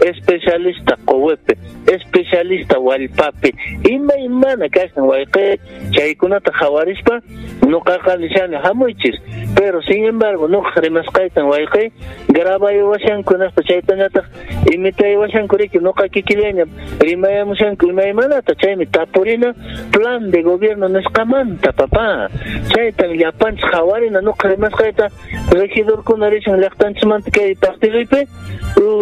especialista qowepe especialista wallpapi ima imana kashan wayqi chaykunata hawarishpa nuqaqa nishani hamuychis pero sin embargo nuqa rimasqaytan wayqi grabayawashankunaspa chaytañataq imitayawashankuriki nuqa kikillaña rimayamushanku imaymanata chaymi tapurina plan de gobierno nisqamanta papa chaytan llapanchis hawarina nuqa rimasqayta regidorkuna rishan llaqtanchismanta kay partidoypi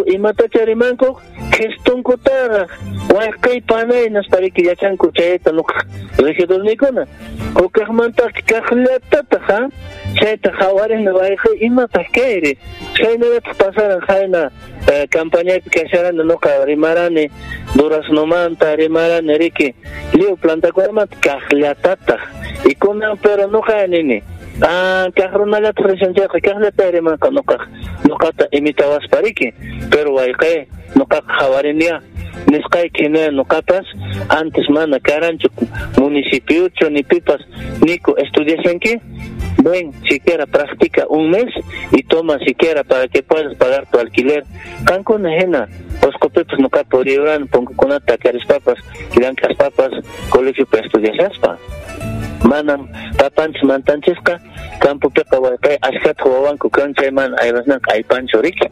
imatacha rimanku gestionkutara wayqay panay naspariki yachanku chayta nuqa regidornikuna hukaqmanta kaqllatata ha chayta hawarina wayqay imataq kayri chaynalataq pasaran hayna campañapi kasharana nuqa rimarani duraznomanta rimarani riki liu plantakunamanta kaqllatataq y kunan pero nuqa nini Ah, kahrunalata risanchayqa kaqllata rimanqa nuqa nuqata imitawaspariki pero wayqay nuqaqa hawariniya nisqayki ne nuqapas antes mana karanchu municipiocho ni pipas ven siquiera practica un mes y toma siquiera para que puedas pagar tu alquiler. Cancuna jena oscopepas no capo riuran pongo conata caris papas quilancas papas colegio para estudiar manam papanchis mantanchisqa campopiqa wayqay ashkata wawanku kan chayman ayrasnanqa aypanchu riki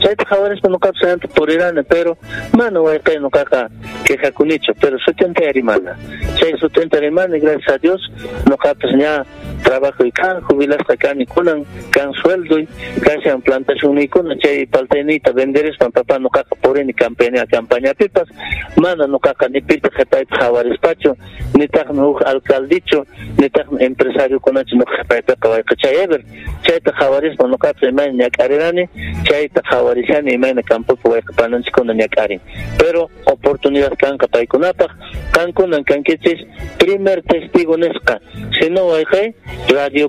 chayta hawarispa nuqapas anta purirani pero mana wayqay nuqaqa quejakunichu pero sutenta rimana chay sutenta rimani gracias a Dios nuqapas ña trabajo y kan jubilasqa kani kunan kan sueldo kashan plantación y kunan chay paltenita venderes pan papá nuqaqa purini campaña campaña pipas. Mana nuqaqa ni pita qhepayta hawarispachu ni taqna huk alcaldicho ni taqna empresario kunachu nuqa qhepaypiqa wayqa chay ever. Chayta hawarispa nuqapas imayna ñak'arirani chayta hawarishani imayna campopi wayqa pananchikkuna ñak'arin pero oportunidad kanqa paykunapaq kankunan kankichis primer testigo nisqa sino wayqay radio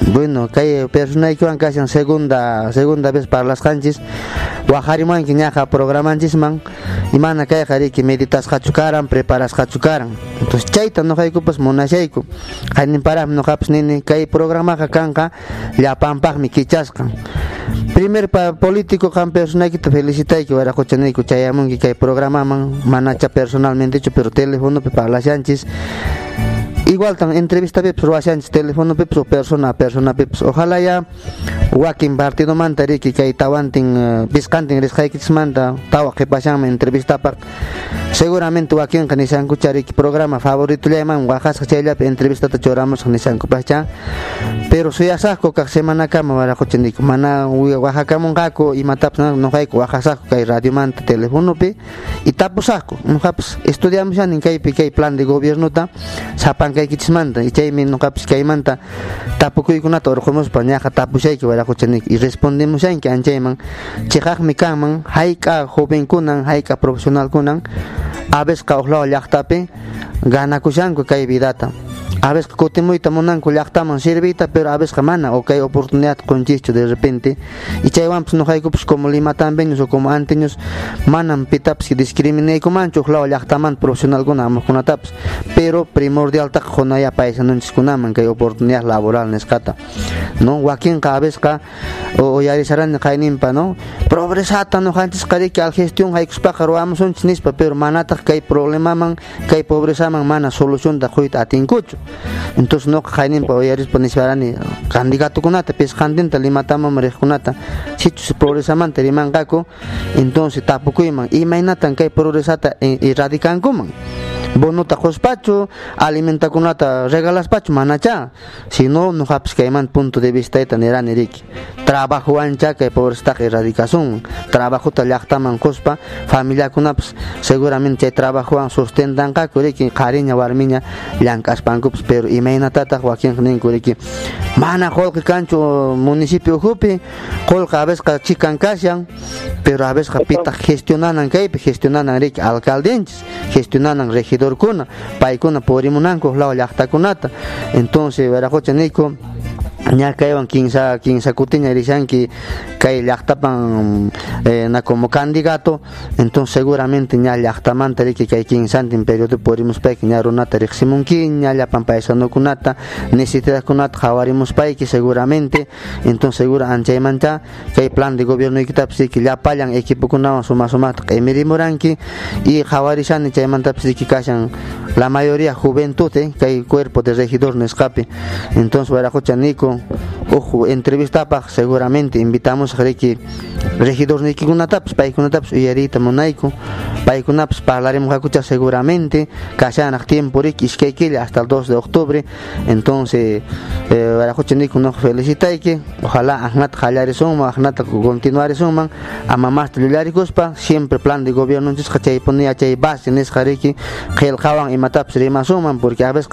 Bueno, kay persona que van casi segunda segunda vez para las canchis, wahariman que ñaja programanchis man, y mana kay hari que meditas hachukaran, preparas hachukaran. Entonces chaita no hay pues monashaiku, hanin para no caps nini kay programa kanka, ya pampag mi kichaskan. Primer pa político kan persona que te felicita que vara cochane que chayamun que kay programa man manacha personalmente pero teléfono para las canchis igual tan entrevista pips ruasianchis teléfono pips o persona persona pips ojalá ya wakin partido manta riki kay tawantin biskantin risqaykis manta tawa qipashanma entrevista pak seguramente wakin kanisan kuchariki programa favorito llaman wajas chayllapi entrevista ta choramos kanisan kupacha pero suyasaqku kaq semana kama waraquchindik mana wajakamunqaku imatapas nuqayku wajasaqku kay radio manta teléfonopi y tapusaqku nuqapas estudiamushanin kaypi kay plan de gobiernuta sapan kaykichismanta y chaymi nuqapas kaymanta tapukuykunata urqumuspa ñaqa tapushayki waraquchinik y respondemushanki anchayman chiqaqmi kanman hayk'a jovenkunan hayk'a profesionalkunan a abes kauhlao llaqtapi ganakushanku kay vidata. A veces kutimuyta munanku llaqtaman sirvita pero a veces mana o kay oportunidad qunchichu de repente. Y chaywanpas nuqaykupas como limatambeños o como anteños manan pitapas discriminaykumanchu uqlaw llaqtaman profesionalkuna amuqkunatapas pero primordial taq qunaya paysananchikkunaman kay oportunidad laboral nisqata no wakinqa a veces uyarisarani qayninpa no progresata nuqanchis riki al gestión haykuspaqa ruwamusunchis nispa pero manataq kay problemaman kay pobrezaman mana solucionta quyta atinkuchu entonces no qayninpa uyarispa nisparani candidato-kunata pisqantinta limataman riqkunata sichus progresamanta rimanqaku entonces tapukuyman imaynatan kay progresata erradikankuman bonuta quspachu alimentakunata regalaspachu manacha sino nuqapas kayman punto de vista eta nirani riki trabajo ancha kay pobrestaqa erradicación trabajota llaqtaman quspa familiakunapas seguramente chay trabajowan sustentanqaku riki qhariña warmiña llank'aspankupas pero imaynatataq wakinqa ninku riki mana qullqi kanchu municipio hupi qullqa a veces chikan kashan pero a veces pitaq gestionanan kaypi gestionanan riki alcaldenchis gestionanan regidorkuna paykuna purimunanku law llaqtakunata entonces waraqucha niku ña kaywan kinsa kinsa kutiña rishanki kay eh, na como candidato entonces seguramente ña llaqtamanta riki kay kinsantin periodo purimuspayki ña runata riqsimunki ña paisanukunata seguramente entonces segura anchaymanta kay plan de gobierno ikitapas riki llapallan equipokunawan suma sumata q'imirimuranki y qhawarishani chaymantapas riki kashan la mayoría juventud eh, kay cuerpo de regidor nisqapi entonces niku ojo entrevistapaq seguramente invitamos riki regidor nikikunatapas paykunatapas uyariyta munayku paykunapas parlaremos hakucha seguramente kashanaq tiempo riki iskay killa hasta el 2 de octubre. Entonces eh, waraqucha niku no felicitayki ojalá ajnata qallarisunman ajnata continuarisunman ama masta llularikuspa siempre plan de gobierno nisqa chaypuni chay base nisqa riki qillqawan imatapas rimasunman porque a veces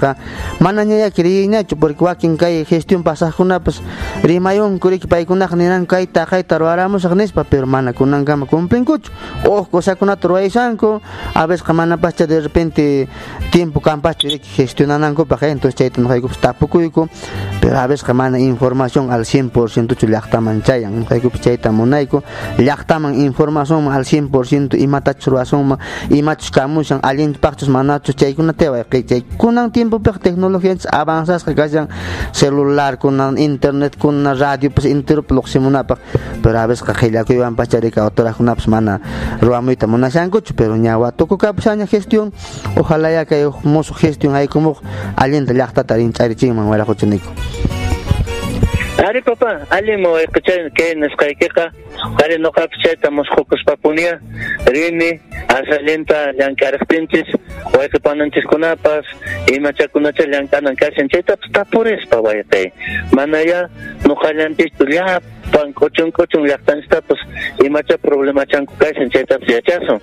mana ñayaki riyinachu porque wakin kay gestión pasaqkunapas rimayunku riki paykunaqa niran kayta kayta ruwaramusaq nispa pero mana kunankama cumplinkuchu ojo cosakunata ruwaysanku a veces mana pascha de repente tiempo kanpaschu riki gestionanankupaq entonces chayta nuqaykupas tapukuyku pero a veces mana información al 100% chu llaqtaman chayan nuqaykupas chayta munayku llaqtaman información al 100% imatachus ruwasunman imachus kamushan allinchipaqchus manachus chaykunata wayqi chay kunan tiempopiqa tecnologías avanzasqa kashan celular kunan internet kunan radio pues interrup luqsimunapaq pero a veces qillakuywan pacharika autorakunapas mana ruwamuyta munashankuchu pero ñawa tukukapas aña gestión. Ojalá ya kay musuq gestión haykumuq allinta llaqtata rinch'arichinman waraquchuniku Aripapa, alimo escuchar que en Escaiqueca, Kare no capcheta moscocos papunia, rini, asalienta llancaras pinches, huequepananches cunapas, y machacunacha llancanan casencheta, pues tapures pa guayate. Manaya, no jalantis tuliap, kuchun kuchun llaqtanchiktapas imacha problemachanku kashan chaytapas yachasun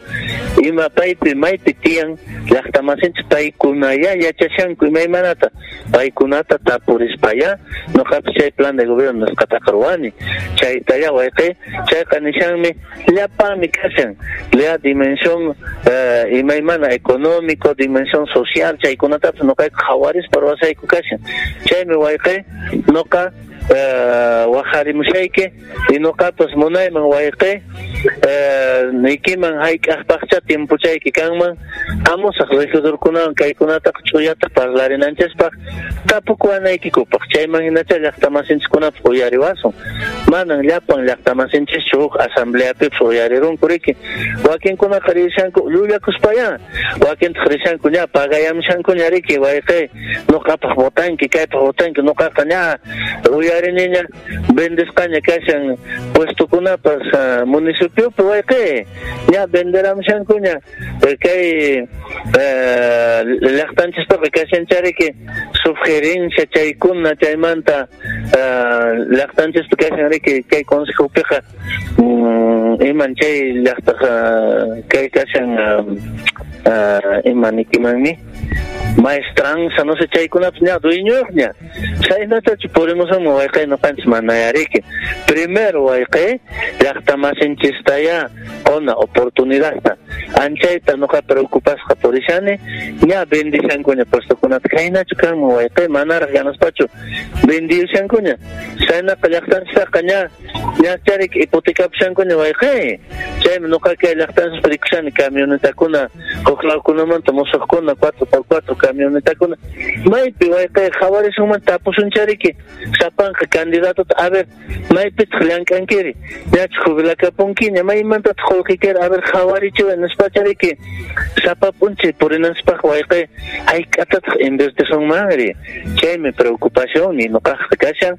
ima paypi maypi tiyan llaqtamasinchik paykuna ya yachashanku imaymanata paykunata tapurispa ya nuqapas chay plan de gobierno nisqataqa ruwani chayta ya wayqay chayqa nishanmi llapami kashan lea dimensión imaymana económico dimensión social. Chaykunatapas nuqayqa hawarispa ruwasayku kashan chaymi wayqay nuqa uh, waqharimushayki y nuqapas munayman wayqay uh, nikiman hayk'aqpaqcha timpuchayki kanman amusaq regidorkunawan kaykunataqa ch'uyata parlarinanchaspaq tapukuwanaykikupaq chayman hinacha llaqtamasinchikkunapas uyariwasun manan llapan llaqtamasinchis huk asambleapipas uyarirunku riki wakinkunaqa rishanku llullakuspaya wakintaq rishanku ña pagayamishanku ña riki wayqay nuqapaq votanki kaypaq votanki nuqaqa ña uyariniña vendisqaña kashan puestukunapas uh, municipiopi wayqay ña venderamushankuña kay Laktanchistaka kashanchariki sufjerincha chaykuna chaymanta laktanchista kashanriki kay consejopiqa mm, iman chay llaqtaqa kay kashan iman ikimanmi maestranza no sé chaykunapas ña dueñoq ña chaynatachu purimusanman wayqay nuqanchis mana yariki primero wayqay llaqtamasinchistaya ona oportunidadta anchayta nuqa preocupasqa purishani ña bendishankuña puestokunata kaynachu kanman wayqay manaraq yanaspachu bendishankuña chaynaqa llaqtanchistaqa ña ña charik hipotecapushankuña wayqay chaymi nuqa kay llaqtanchis rikushani camionetakuna huk lawkunamanta musuqkuna 4x4 camionetakuna maypi wayqay qhawarishuman tapusunchariki sapanqa candidatota a ver maypitaq llank'ankiri ñachu jubilakapunkiña maymantataq qullqikiri a ver qhawarichiwan nispachariki sapap'unchik purinanchikpaq wayqay hayk'atataq invertisunmanri chaymi preocupación y nuqaqa kashan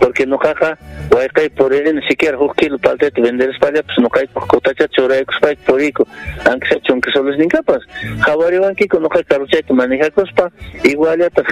porque nuqaqa wayqay puririni siquiera huk kilo palteta venderespallapis nuqaypaq kutacha churaykuspayki puriku aunque sea chunka soles ninkapas qhawariwankiku nuqa karuchayta manejakuspa iguallataq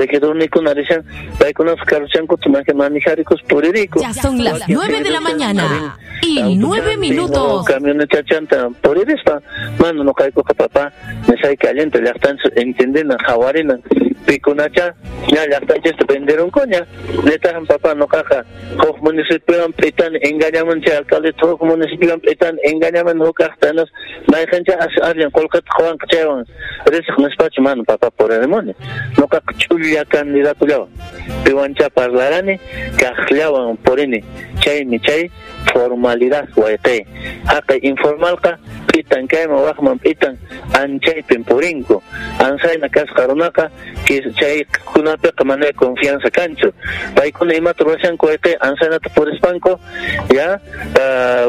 regidornikuna rishan paykunapas karuchankuta manejarikus puririku Ya son las 9 de la mañana y 9 minutos. camioneta chanta puririspa mano nuqaykuqa papá nisayka allanta llaqtanchis entendena qhawarina pikunacha ya llaqtanchis vendieron coña. Netajan papá no caja. Huk municipio pitan engañaman che alcalde huk municipio pitan engañaman huk haqtanas mayqancha alguien kolkata qhawanqa chaywan risq nispachu mana papá por el demonio. No caja ch'ulla candidato llawan piwancha parlarani kaqllawan porini chaymi chay formalidad wayqi haqa informalqa pitan kayma waqman pitan anchaypin purinko ansayna kasqa runaqa chaykunapiqa mana confianza kanchu paykuna imata rurashanku wayqi ansaynata purispanku ya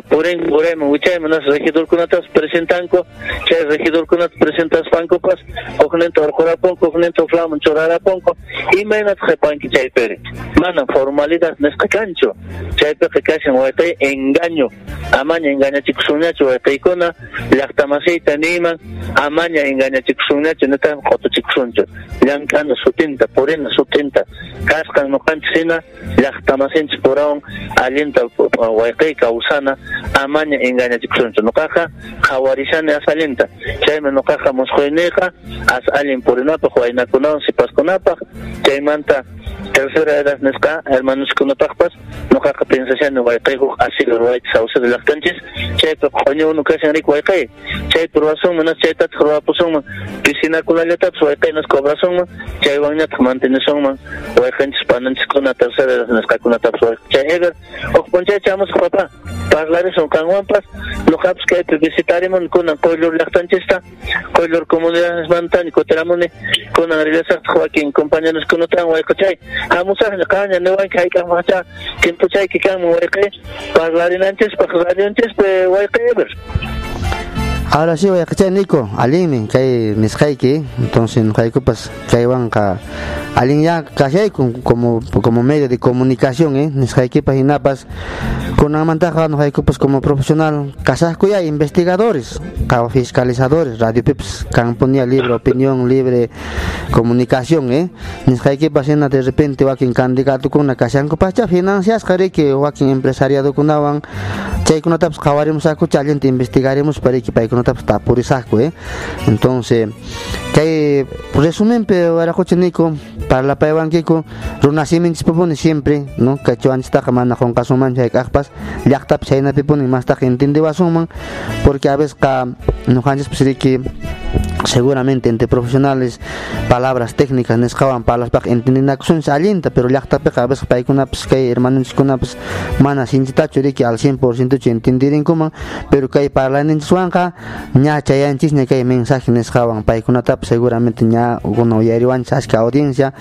purin urayman wichayman nas regidorkunatas presentanku chay regidorkunata presentaspankupas hukninta hurqurapunku hukninta uflaman churarapunku imaynata qhipanki chaypiri mana formalidad nisqa kanchu chaypiqa kashan wayqi engaño amaña engañachikusunñachu wayqiykuna llaqtamasiyta niman amaña engañachikusunñachu neta qotuchikusunchu llank'ana sutinta purina sutinta kasqan nuqanchik hina llaqtamasinchik purawan allinta wayqiy kawsana amaña engañachikusunchu nuqaqa qhawarishani asallinta chaymi nuqaqa musqhuyniyqa as allin purinapaq waynakunawan sipaskunapaq chaymanta tercera edad nisqa hermanoskunapaqpas nuqaqa pensashani wayqiy huk asilo ruwayta sawsada llaqtanchis chaypi qoña unu kashan rik wayqiy chaypi ruwasunman nas chaytataq ruwapusunman piscinakunallatapas wayqiynas cobrasunman chaywanñataq mantenishunman wayqanchis pananchiskuna tercera edad nisqakunatapas wayqiy chay egar huk punchacha chamusqa papá. Parlarisun kanwanpas nuqapas kaypi visitarimun kunan qoylur llaqtanchista qoylur comunidadesmantani kutiramuni kunan rilasaqtaq wakin compañeroskunatawan wayqichay hamusaqña qaña niwanki hayk'aqmaqcha timpuchayki kanman wayqiy parlarinanchispaq radionchispi wayqiy eber Ahora sí, voy a escuchar Nico, Aline, que hay Nishaiki, entonces Nishaiki pues que van a Aline ya casi como como medio de comunicación, eh, Nishaiki pues inapas con una ventaja Nishaiki pues como profesional, casasco ya investigadores, fiscalizadores, radio pips, camponía libre opinión, libre comunicación, eh, Nishaiki pues de repente va quien candidato con una casa pacha financias, care que va quien empresariado una chay con taps kawaremos a escuchar, investigaremos para que para que no está por eh entonces que resumen pero era coche nico para la paiwan kiko runasimen propone siempre no cachuan está kamana con caso mancha de carpas ya está psaina pipone más ta gente de basuman porque a veces ka no hanjes pues que seguramente entre profesionales palabras técnicas nescaban para las entienden acción salienta pero ya está peca a veces para una pues que hermanos con pues mana sin chitacho que al 100% entendieren como pero que para la en suanca nya chayanchis ne que mensaje nescaban para una tap seguramente nya uno yariwan que audiencia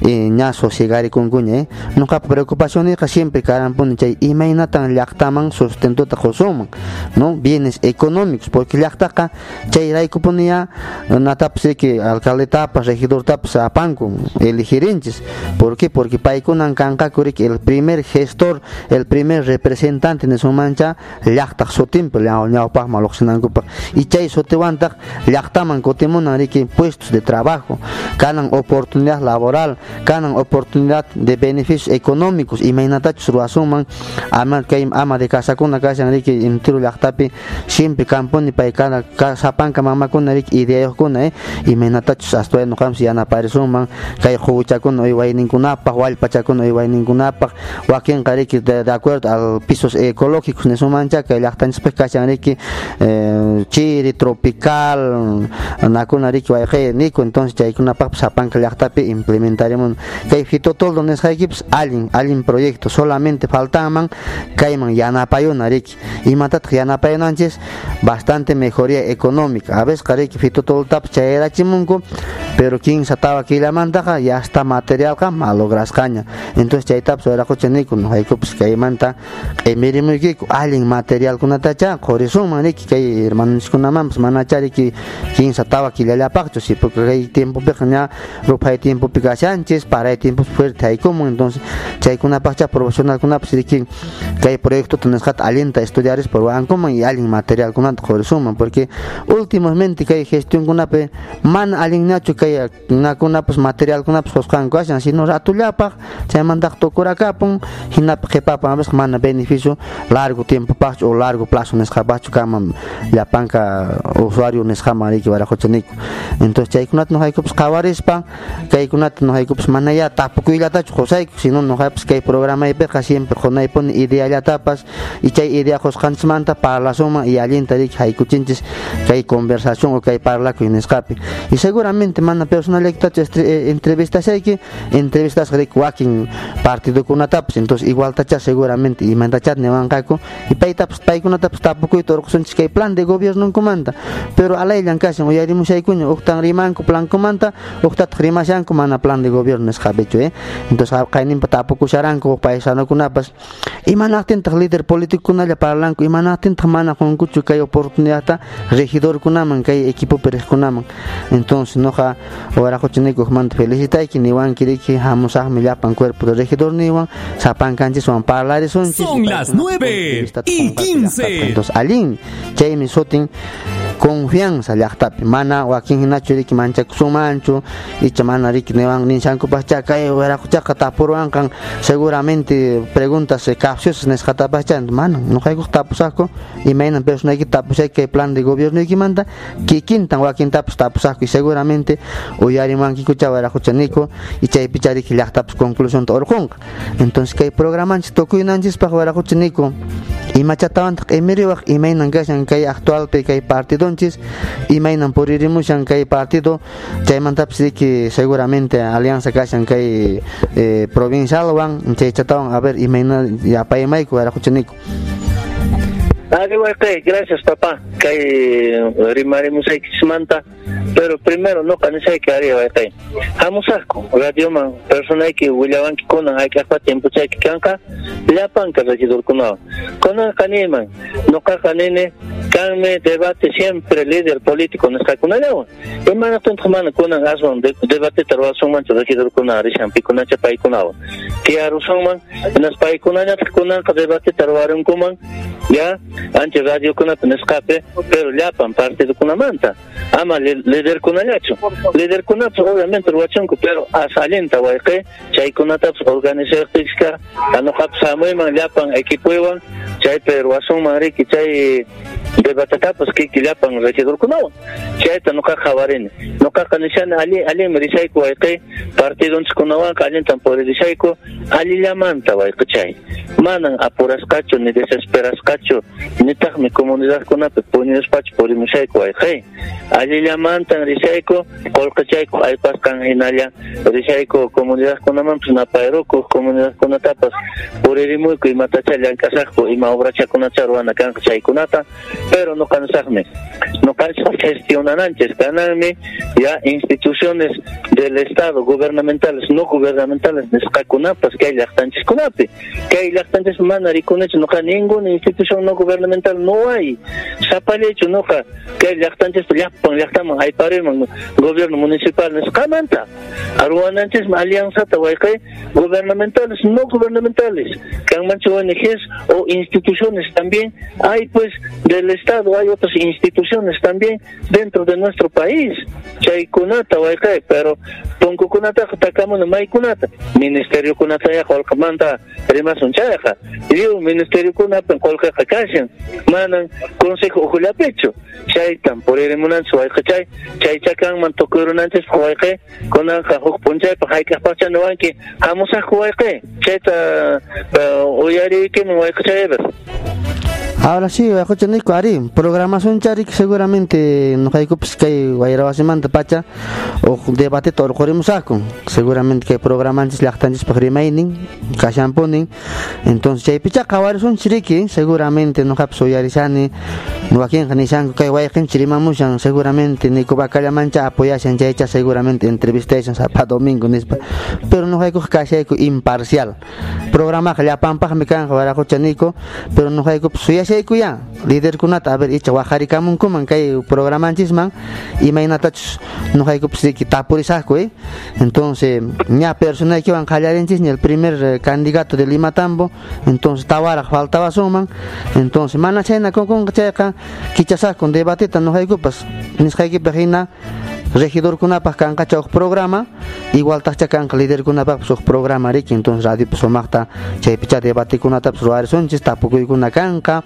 y nya sosegari con cuñe nunca preocupación es que siempre caran pone chay imainatan llaqtaman sustento ta josuman no bienes económicos porque llaqtaqa chay raiku ponía natapse que alcalde tapas regidor tapas apanco elegirentes ¿por qué? porque paikunan kanka que el primer gestor el primer representante en su mancha llaqtaq sotimpa ñawpaq maloqsinankupak y chay sotiwantak llaqtaman kutimunan que puestos de trabajo ganan oportunidad laboral ganan oportunidad de beneficios económicos. Y mainatachus ruasuman ama kay ama de casakuna kashan riki entero llaqtapi siempre camponi paikana sapanka mamakuna riki ideayuqkuna eh imaynatachus astuay nuqanpas yanaparisunman kay quwichakuna uywayninkunapaq wallpachakuna uywayninkunapaq wakinqa riki de, acuerdo al pisos ecológicos nisumancha kay llaqtanchispik kashan riki eh, chiri tropical nakuna riki wayqi niku entonces chaykunapaq sapanka llaqtapi implementaremos. Kay fitotoldo nisqaykipas allin allin proyecto solamente faltaman kayman yanapayuna riki imatataq yanapayunanchis bastante mejoría económica. A veces riki fitotoltap chayrachimunku pero quien sataba killamantaqa ya está materialqa malograsqaña entonces chaytapas wayraquchaniku haykupas kaymanta q'imirimuykiku allin materialkunatacha qurisuman riki kay hermanoskunamanpas manacha riki quinsa tawa killallapaqchu si porque kay tiempopiqa ña ruphay tiempopi kashanchis paray tiempos fuerte haykumun entonces chaykunapaqcha profesionalkunapas riki kay proyecto tunesqat alienta estudiar por wankuma y alin material kunata suma porque últimamente kay gestión kunape man alin nachu kay nakuna pues material kunapas hosqanku ashan sino atullapaq chaymanta tukurakapun hinapa qhipapan a veces mana beneficio largo tiempo pacho o largo plazo nisqapachu kama llapanka usuario nisqama riki waraquchaniku entonces chaykunata noqaykupas qawarispa kaykunata noqaykupas mana ya tapukuylatachu qusayku sino noqaypas kay programaypiqa siempre. Qunaypuni ideallatapas y chay idea qusqanchikmanta parlasuma y allinta riki haykuchinchis kay conversación o kay parlakuy nisqapi y seguramente mana personalitachu entrevistashayki entrevistas riki wakin partidokunatapas entonces igual tacha seguramente imantachat niwanqaku y paytapas paykunatapas tapukuyta urqusunchis kay plan de gobierno kumanta pero alaylan kashan uyarimushaykuña uktan rimanku plan kumanta uktataq rimashanku mana plan de gobierno nisqapichu eh. Entonces qayninpa tapukusharanku uk paisanukunapas imanaqtintaq líder políticokunalla parlanku imanaqtintaq mana qunkuchu kay oportunidadta regidorkunaman kay equipopi riqkunaman entonces noqa waraquchinikuqmanta felicitayki niwanki riki hamusaqmi llapan cuerpo de regidor niwan sapankanchikwan parlarisunchis son las 9 y 15 entonces allin chaymi sutin confianza llaqtapi mana wakin hinachu riki manchakusunmanchu icha mana riki niwan nishankupacha kay waraquchaqa tapurwanqan seguramente preguntas capciosas nisqatapacha mana nuqaykuq tapusaqku imaynan personayki tapushay kay plan de gobierno ikimanta kikintan wakintapas tapusaqku y seguramente uyarimankikucha waraquchaniku y chaypicha riki llaqtapas conclusionta urqunqa entonces kay programanchik tukuynanchispaq waraquchaniku imachatawantaq imiriwaq imaynan kashan kay actualpi kay partidonchis imaynan puririmushan kay partido chaymantapas riki seguramente alianza kashan kay eh, provincialwan chaychatawan a ver imayna yapaymayku waraquchaniku Ari wayqay, gracias papá. Kay rimarimusaykismanta, pero primero no kanisayki ari wayqay. Hamusaqku radioman personayki willawanki kunan hayk'aqpa tiempuchayki kanqa llapanka regidorkunawan. Kunan kaniman, nuqaqa nini kanmi debate siempre líder político nisqakunallawan. Imanaqtintaq mana kunan aswan debateta ruwasunmanchu regidorkuna rishanpi kunacha paykunawan. Tiyarusunman, nas paykunañataq kunanqa debateta ruwarunkuman, ya ancha radio kunata nisqapi pero llapan partido kunamanta ama líder kunallachu líder kunapas obviamente ruwachunku pero asallinta wayqi chaykunatapas organizarqishka anuqapas hamuyman llapan equipowan chaypi ruwasunman riki chay debatatapas kiki llapan regidorkunawan chayta nuqaqa hawarini nuqaqa nishani ali alimi rishayku wayqi partidonchikunawanqa allintan puririshayku allillamanta wayqi chay. Manan apurasqachu ni desesperasqachu nitaqmi comunidadkunapi puñuraspachu purimushayku wayqi allillamantan rishayku qullqichayku aypasqan hinalla rishayku comunidadkunamanpas napayrukuq comunidadkunatapas puririmuyku imatacha llank'asaqku ima obrachakunacha ruwana kanqa chaykunata pero no cansarme no cansar gestionananches kananmi ya instituciones del estado gubernamentales no gubernamentales nisqakunapas kay llaqtanchiskunapi kay llaqtanchis mana rikunachu noqa ninguna institución no gubernamental no hay. Sapallechu noqa kay llaqtanchis llapan llaqtaman ayparirman gobierno municipal nisqamanta aruwananchis alianzata wayqay gubernamentales no gubernamentales kanmanchu ONGs o instituciones también hay pues del Estado, hay otras instituciones también dentro de nuestro país. Chaykunata, wayqay, pero punku kunata takamo no may kunata. Ministerio kunata ya kolkamanta rimasun chayaja. Yo ministerio kunata kolka kashan. Manan consejo ujulapecho. Chaytan por irimunan wayqa chay. Chay chakan man tokurunantes wayqay. Kunan ka huk punchay pa haykaq pacha no wanki. Hamusa wayqay. Chayta uyari que me wayqa chayber. Ahora sí, Nico Ari, programación charik seguramente no hay que que guayrabasimanta pacha o debate todo corremos saco. Seguramente que programantes lactantes para remaining, kashamponing. Entonces, chay picha kawar son chiriki, seguramente no hay soyarisani, no aquí en Janishan que guaykin chirimamushan, seguramente ni kubakala mancha apoyasan chaycha seguramente entrevistation para domingo. Pero no hay que imparcial. Programa que ya pampa me can guayracochanico, pero no hay que suyase ya líder kunata a ver icha wajarikamunkuman kay programanchisman imaynatachus noqaykupis riki tapurisaqku eh entonces ña persona que van qallarinchis el primer eh, candidato de Lima Tambo entonces tawara faltaba suman. Entonces mana chayna con chayqa kichasaqku debatita noqaykupas nisqaykipa hina regidor kunapak kanka chawq programa igual tacha kanka líder kunapak suq programa riki entonces radio sumaqta chay picha debate kunatapas ruwarisunchis tapukuykuna kanka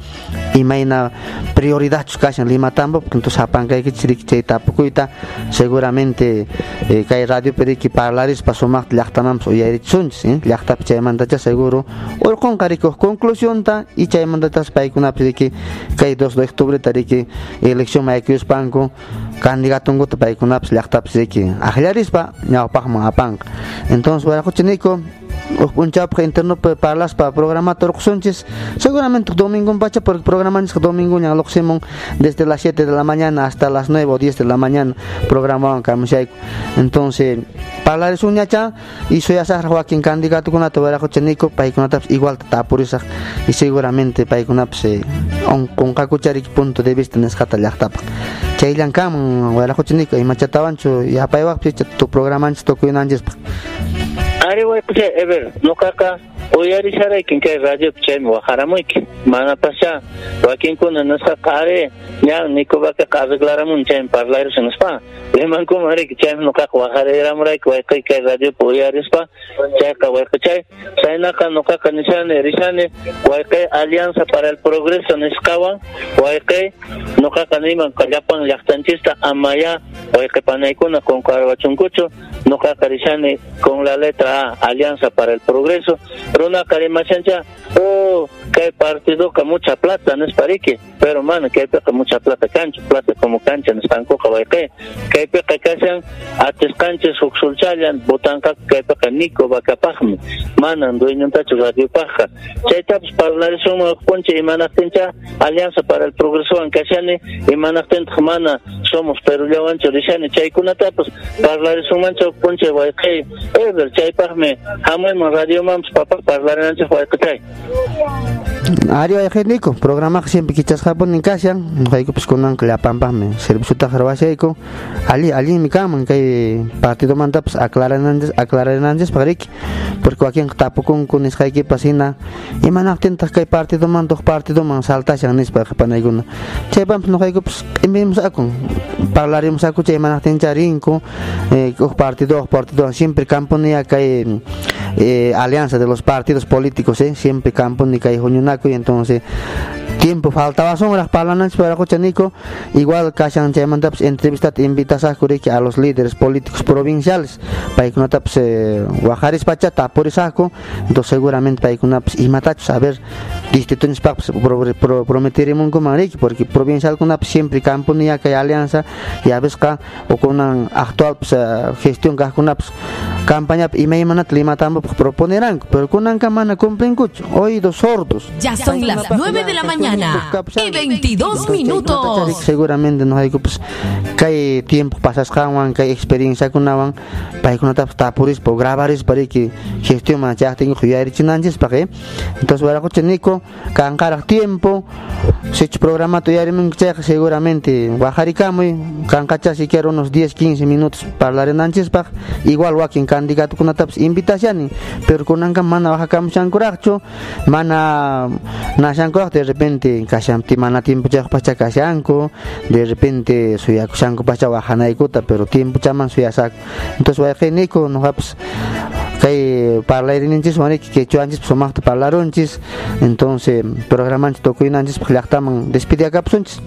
imayna prioridad kashan Lima Tambo entonces hapankaykichis riki chay tapukuyta seguramente eh, kay radio periki parlarispa sumaqta llaqtamapas uyarichunchis eh? llaqtapi chaymantacha seguro urqunqa rikuq conclusionta y chaymantatas paykunapas riki kay 2 de octubre tariki elección maykuyuspanku candidatunkuta paykunapas llaqtapas riki aklarispa ñawpaqman apanqa entonces waraquchiniku punchapqa internet parlas para programa torqsunchis seguramente domingo pacha porque programa domingo ña loqsimun desde las 7 de la mañana hasta las 9 o 10 de la mañana programaban kamushayku entonces parlares uñacha y soy asaj Joaquín candidato kunata waraquchiniku paykunatapas igual tapurisaq y seguramente paykunapas on con kakucharik punto de vista nisqata llaqtapaq chayllankaman waraquchiniku imachatawanchu yapaywapi tu programanchis tukuyunanchispaq ari waypucha ever nuqaqa uyarisharaykin kay radiopi chaymi wajaramuyki mana pasha wakinkuna nisqaqa ari ña nikubaqa arreglaramun chaymi parlarisun nispa limankuman riki chaymi nuqaqa wajarayramurayki wayqi kay radiopi uyarispa chayqa wayqa chay. Chaynaqa nuqaqa nishani rishani wayqi alianza para el progreso nisqawan wayqi nuqaqa niman llapan llaqtanchista amaya wayqi panaykuna concarwachunkuchu nuqaqa rishani con la letra Alianza para el Progreso runa karimachancha oh que partido con mucha plata no es parique pero mano que hay mucha plata cancha plata como cancha no están que que hay que hacen ates canchas uxulchalan botanca que hay nico bacapajme manan dueño tacho radio paja. Chaytaps hablar suma ponche y manactencha Alianza para el Progreso en Cachane y manactent mana somos pero yo ancho dishani chaykunatapas hablar suma ponche guayque ever chaypajme hamwe radio mams papa hablar ancho guayque Ario ayajenico, programa siempre quichas japón en casa, no pues con la pampa me servicio ta jarwaseico, ali ali mi cama que partido manda pues aclarar antes aclarar antes para que porque aquí tapo con con es que pasina y man atenta que partido man dos partido man salta ya nis para para ninguna. Che pam no hay pues enviamos a con hablaremos a che man rinco eh partido partido siempre campo ni acá eh, alianza de los partidos políticos eh siempre campo ni que y entonces tiempo faltaba son las palabras para Cochanico. Igual Kashan Chamantaps entrevista invitas a a los líderes políticos provinciales para que no taps Guajaris Pachata por saco entonces seguramente para que no y matachos a distintos paps prometeremos con Mariki porque provincial con siempre campo ni que alianza y a veces o con actual gestión que con campaña y me manat lima tambo proponerán pero con una camana cumplen cucho oídos sordos. Ya son las 9 de la mañana y 22 minutos. Seguramente no hay pues que tiempo pasas kawan que experiencia con nawan para que no te tapuris por grabar es para que gestión más ya tengo que ir chinanjes para que entonces ahora coche nico cancar tiempo se programa tu ya seguramente bajaricamo cancacha si quiero unos 10 15 minutos para igual con taps invitación pero con anca mana chancuracho mana na chancurach de repente kashamti mana tiempo chaq pacha kashanko de repente suya kushanko pacha wajanaykota pero tiempo chaman suya sak entonces wayqiniko noqapas kay parlarinchis waniki quechuanchis sumaqta parlaronchis entonces programanchis tukuyunanchis llaqtaman despediakapsunchis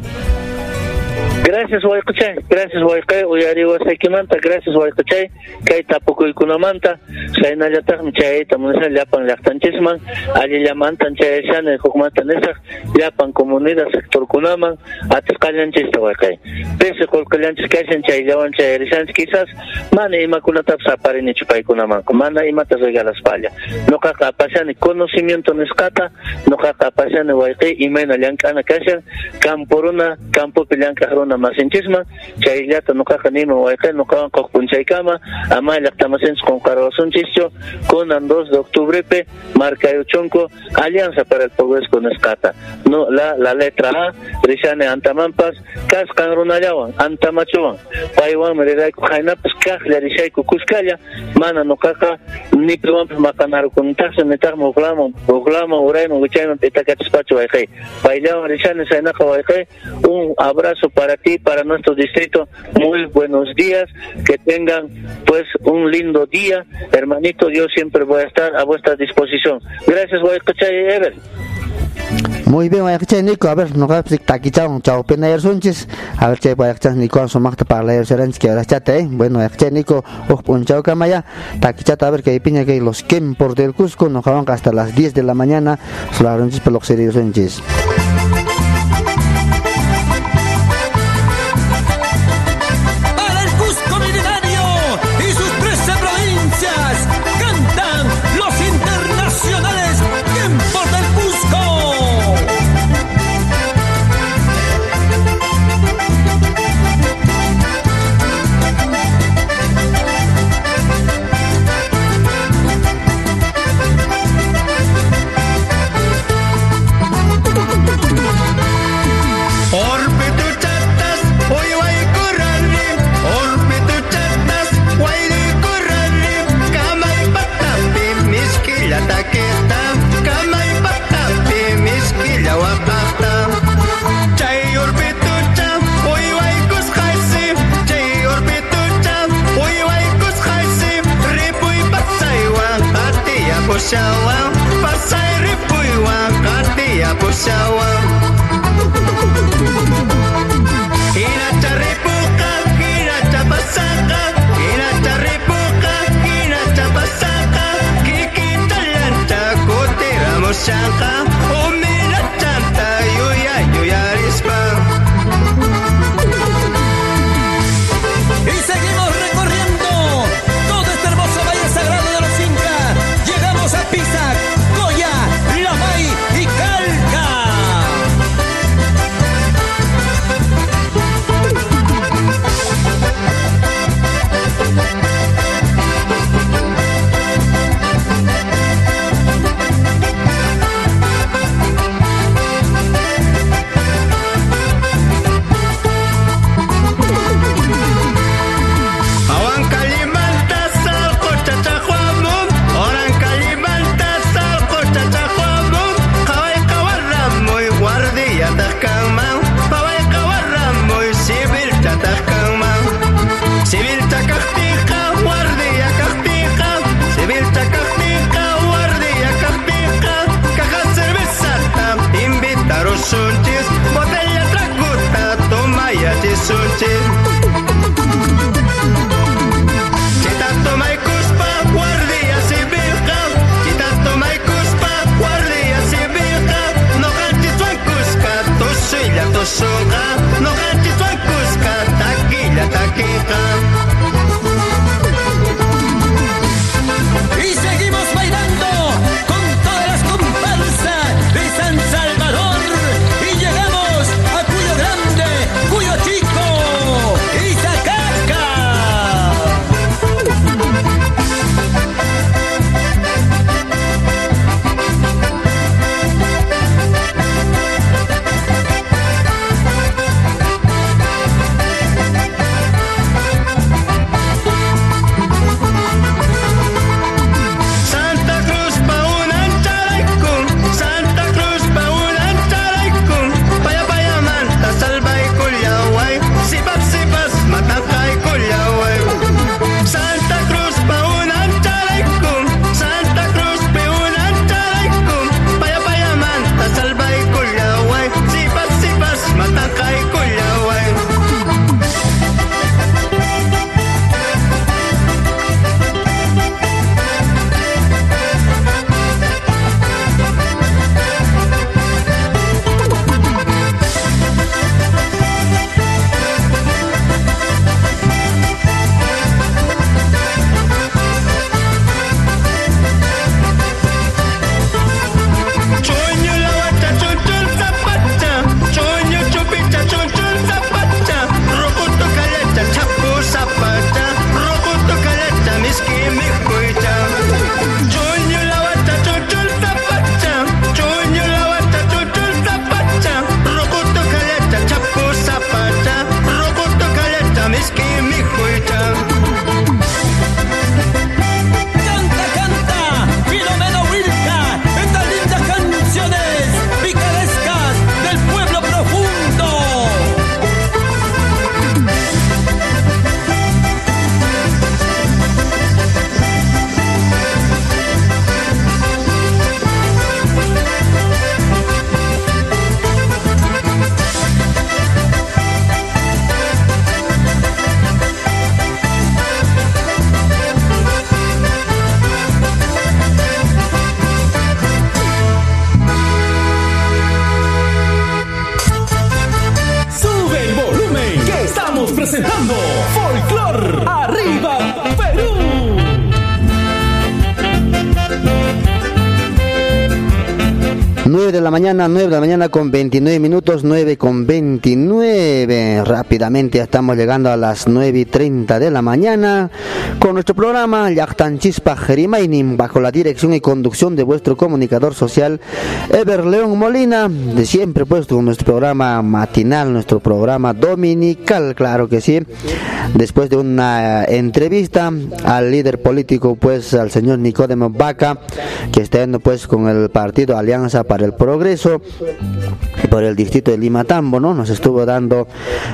Gracias Huaycachay, gracias Huaycay, Uyari Huasaykimanta, gracias Huaycachay, kay tapukuykunamanta, chaynallataqmi chayta munashan llapan llaqtanchisman, allillamantan chayashani hukmanta nisaq, llapan comunidad sectorkunaman, atisqallanchista Huaycay. Pese qolqallanchis kashan chayllawan chayarishanchis quizás, mana imakunatapas aparinichu paykunamanqa, mana imata regalaspalla. Nuqaqa apashani conocimiento nisqata, nuqaqa apashani Huaycay imayna llank'ana kashan, campuruna, campopi llank'aq masinchikman chayllata nuqaqa nima wayqa nuqawan quqpunchaykama ama llaqtamasinchis qunqarwasunchikchu kunan 2 de octubrepe marcayuchunku alianza para el progreso nisqata no la la letra A rishani antamampas kasqan runallawan antamachuwan paywanmi rirayku haynapas kaqlla rishayku kuskalla mana nuqaqa nipiwanpas maqanarukunitaqsi nitaqmi uqlaman uqlaman urayman wichayman pitakachispachu wayqay payllawan rishani saynaqa wayqay un abrazo para ti para nuestro distrito. Muy buenos días que tengan pues un lindo día. Hermanito yo siempre voy a estar a vuestra disposición. Gracias wayqachay Ever muy bien, voy a Nico, a ver, no va a taquichao, chao, pena ayer sunchis, a ver, voy a Nico, su magta para leer serán que ahora chate, eh, bueno, voy a Nico, oh, un chao camaya, taquichata, a ver, que hay piña que los por del Cusco, nos jaban hasta las 10 de la mañana, solo runchis, pero los 9 de la mañana, 9 de la mañana con 29 minutos, 9 con 29. Rápidamente estamos llegando a las 9 y 30 de la mañana con nuestro programa Yachtan Chispa Jerimainim bajo la dirección y conducción de vuestro comunicador social Ever León Molina. De siempre puesto con nuestro programa matinal, nuestro programa dominical, claro que sí. Después de una entrevista al líder político, pues al señor Nicodemo Vaca, que está yendo pues con el partido Alianza el Progreso por el distrito de Limatambo, ¿no? Nos estuvo dando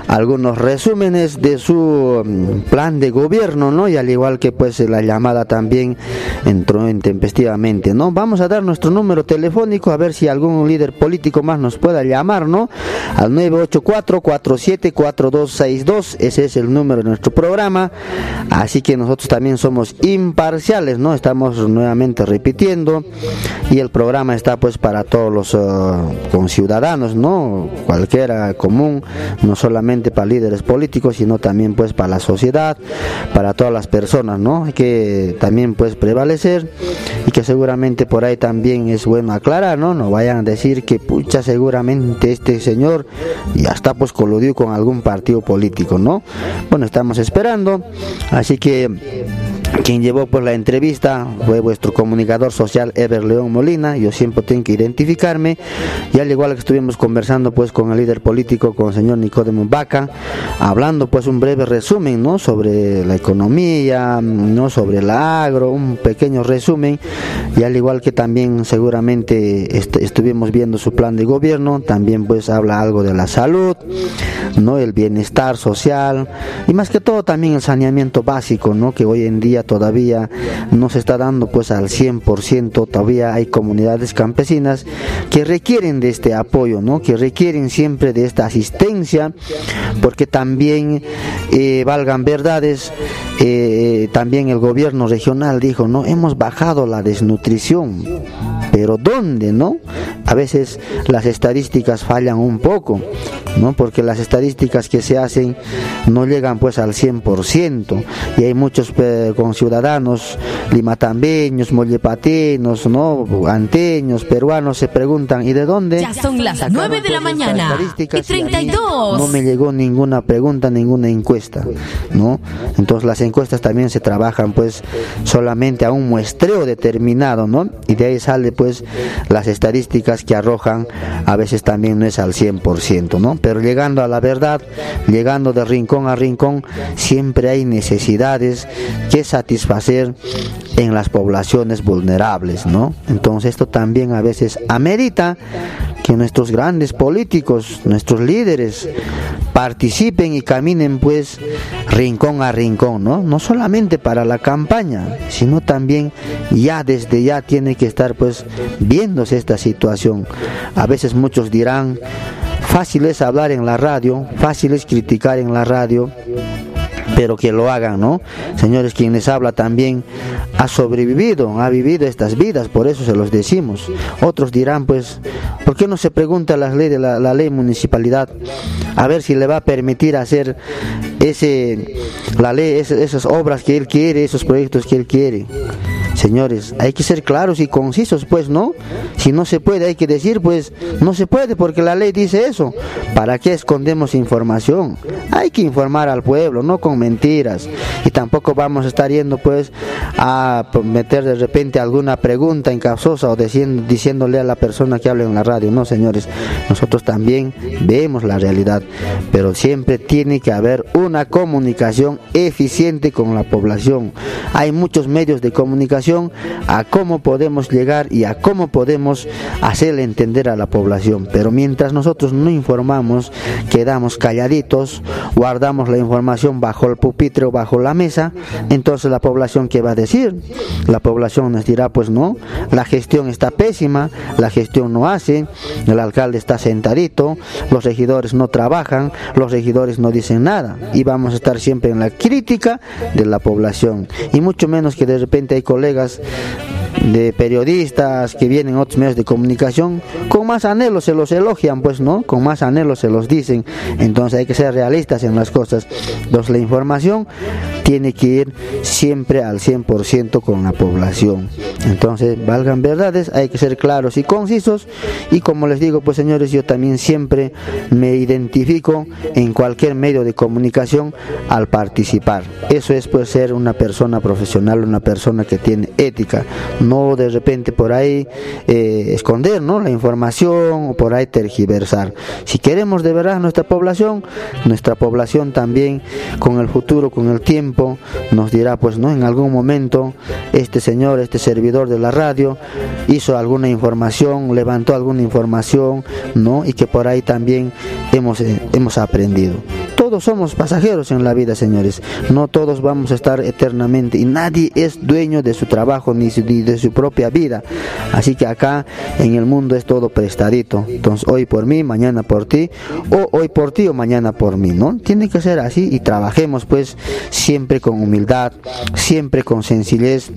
algunos resúmenes de su mm, plan de gobierno, ¿no? Y al igual que pues la llamada también entró intempestivamente, ¿no? Vamos a dar nuestro número telefónico a ver si algún líder político más nos pueda llamar, ¿no? Al 984-474262, ese es el número de nuestro programa, así que nosotros también somos imparciales, ¿no? Estamos nuevamente repitiendo y el programa está pues para todos los uh, conciudadanos, ¿no? Cualquiera común, no solamente para líderes políticos, sino también pues para la sociedad, para todas las personas, ¿no? Que también pues prevalecer y que seguramente por ahí también es bueno aclarar, ¿no? No vayan a decir que pucha seguramente este señor ya está pues coludido con algún partido político, ¿no? Bueno, estamos esperando, así que quien llevó pues la entrevista fue vuestro comunicador social Ever León Molina. Yo siempre tengo que identificarme. Y al igual que estuvimos conversando pues con el líder político, con el señor Nicodemo Vaca, hablando pues un breve resumen ¿no? sobre la economía, ¿no? sobre el agro, un pequeño resumen. Y al igual que también seguramente estuvimos viendo su plan de gobierno, también pues habla algo de la salud, ¿no? el bienestar social y más que todo también el saneamiento básico, ¿no? que hoy en día todavía no se está dando pues al 100%, todavía hay comunidades campesinas que requieren de este apoyo, ¿no? que requieren siempre de esta asistencia, porque también, eh, valgan verdades, eh, también el gobierno regional dijo, no, hemos bajado la desnutrición, pero ¿dónde, no? A veces las estadísticas fallan un poco, ¿no? Porque las estadísticas que se hacen no llegan pues al 100% y hay muchos eh, conciudadanos limatambeños, mollepatinos, ¿no? Anteños, peruanos se preguntan, ¿y de dónde? Ya son las 9 de la pues, mañana y 32. No me llegó ninguna pregunta, ninguna encuesta, ¿no? Entonces las encuestas también se trabajan pues solamente a un muestreo determinado, ¿no? Y de ahí sale pues las estadísticas que arrojan a veces también no es al 100%, ¿no? Pero llegando a la verdad, llegando de rincón a rincón, siempre hay necesidades que satisfacer en las poblaciones vulnerables, ¿no? Entonces esto también a veces amerita que nuestros grandes políticos, nuestros líderes participen y caminen pues rincón a rincón, ¿no? No solamente para la campaña, sino también ya desde ya tiene que estar pues viéndose esta situación. A veces muchos dirán, fácil es hablar en la radio, fácil es criticar en la radio, pero que lo hagan, ¿no? Señores, quien les habla también ha sobrevivido, ha vivido estas vidas, por eso se los decimos. Otros dirán, pues, ¿por qué no se pregunta la ley de la, ley municipalidad a ver si le va a permitir hacer ese la ley, esas obras que él quiere, esos proyectos que él quiere? Señores, hay que ser claros y concisos, pues, ¿no? Si no se puede, hay que decir, pues, no se puede porque la ley dice eso. ¿Para qué escondemos información? Hay que informar al pueblo, no con mentiras. Y tampoco vamos a estar yendo, pues, a meter de repente alguna pregunta incapsosa o diciéndole a la persona que habla en la radio. No, señores, nosotros también vemos la realidad, pero siempre tiene que haber una comunicación eficiente con la población. Hay muchos medios de comunicación a cómo podemos llegar y a cómo podemos hacerle entender a la población. Pero mientras nosotros no informamos, quedamos calladitos, guardamos la información bajo el pupitre o bajo la mesa, entonces la población qué va a decir? La población nos dirá, pues no, la gestión está pésima, la gestión no hace, el alcalde está sentadito, los regidores no trabajan, los regidores no dicen nada y vamos a estar siempre en la crítica de la población y mucho menos que de repente hay colegas Vegas de periodistas que vienen a otros medios de comunicación, con más anhelo se los elogian, pues, ¿no? Con más anhelo se los dicen. Entonces hay que ser realistas en las cosas. Entonces la información tiene que ir siempre al 100% con la población. Entonces, valgan verdades, hay que ser claros y concisos. Y como les digo, pues señores, yo también siempre me identifico en cualquier medio de comunicación al participar. Eso es pues ser una persona profesional, una persona que tiene ética, no de repente por ahí eh, esconder ¿no? la información o por ahí tergiversar. Si queremos de verdad nuestra población, nuestra población también con el futuro, con el tiempo, nos dirá pues no en algún momento este señor, este servidor de la radio hizo alguna información, levantó alguna información, ¿no? Y que por ahí también hemos, eh, hemos aprendido todos somos pasajeros en la vida, señores. No todos vamos a estar eternamente y nadie es dueño de su trabajo ni de su propia vida. Así que acá en el mundo es todo prestadito. Entonces, hoy por mí, mañana por ti, o hoy por ti o mañana por mí, ¿no? Tiene que ser así y trabajemos pues siempre con humildad, siempre con sencillez,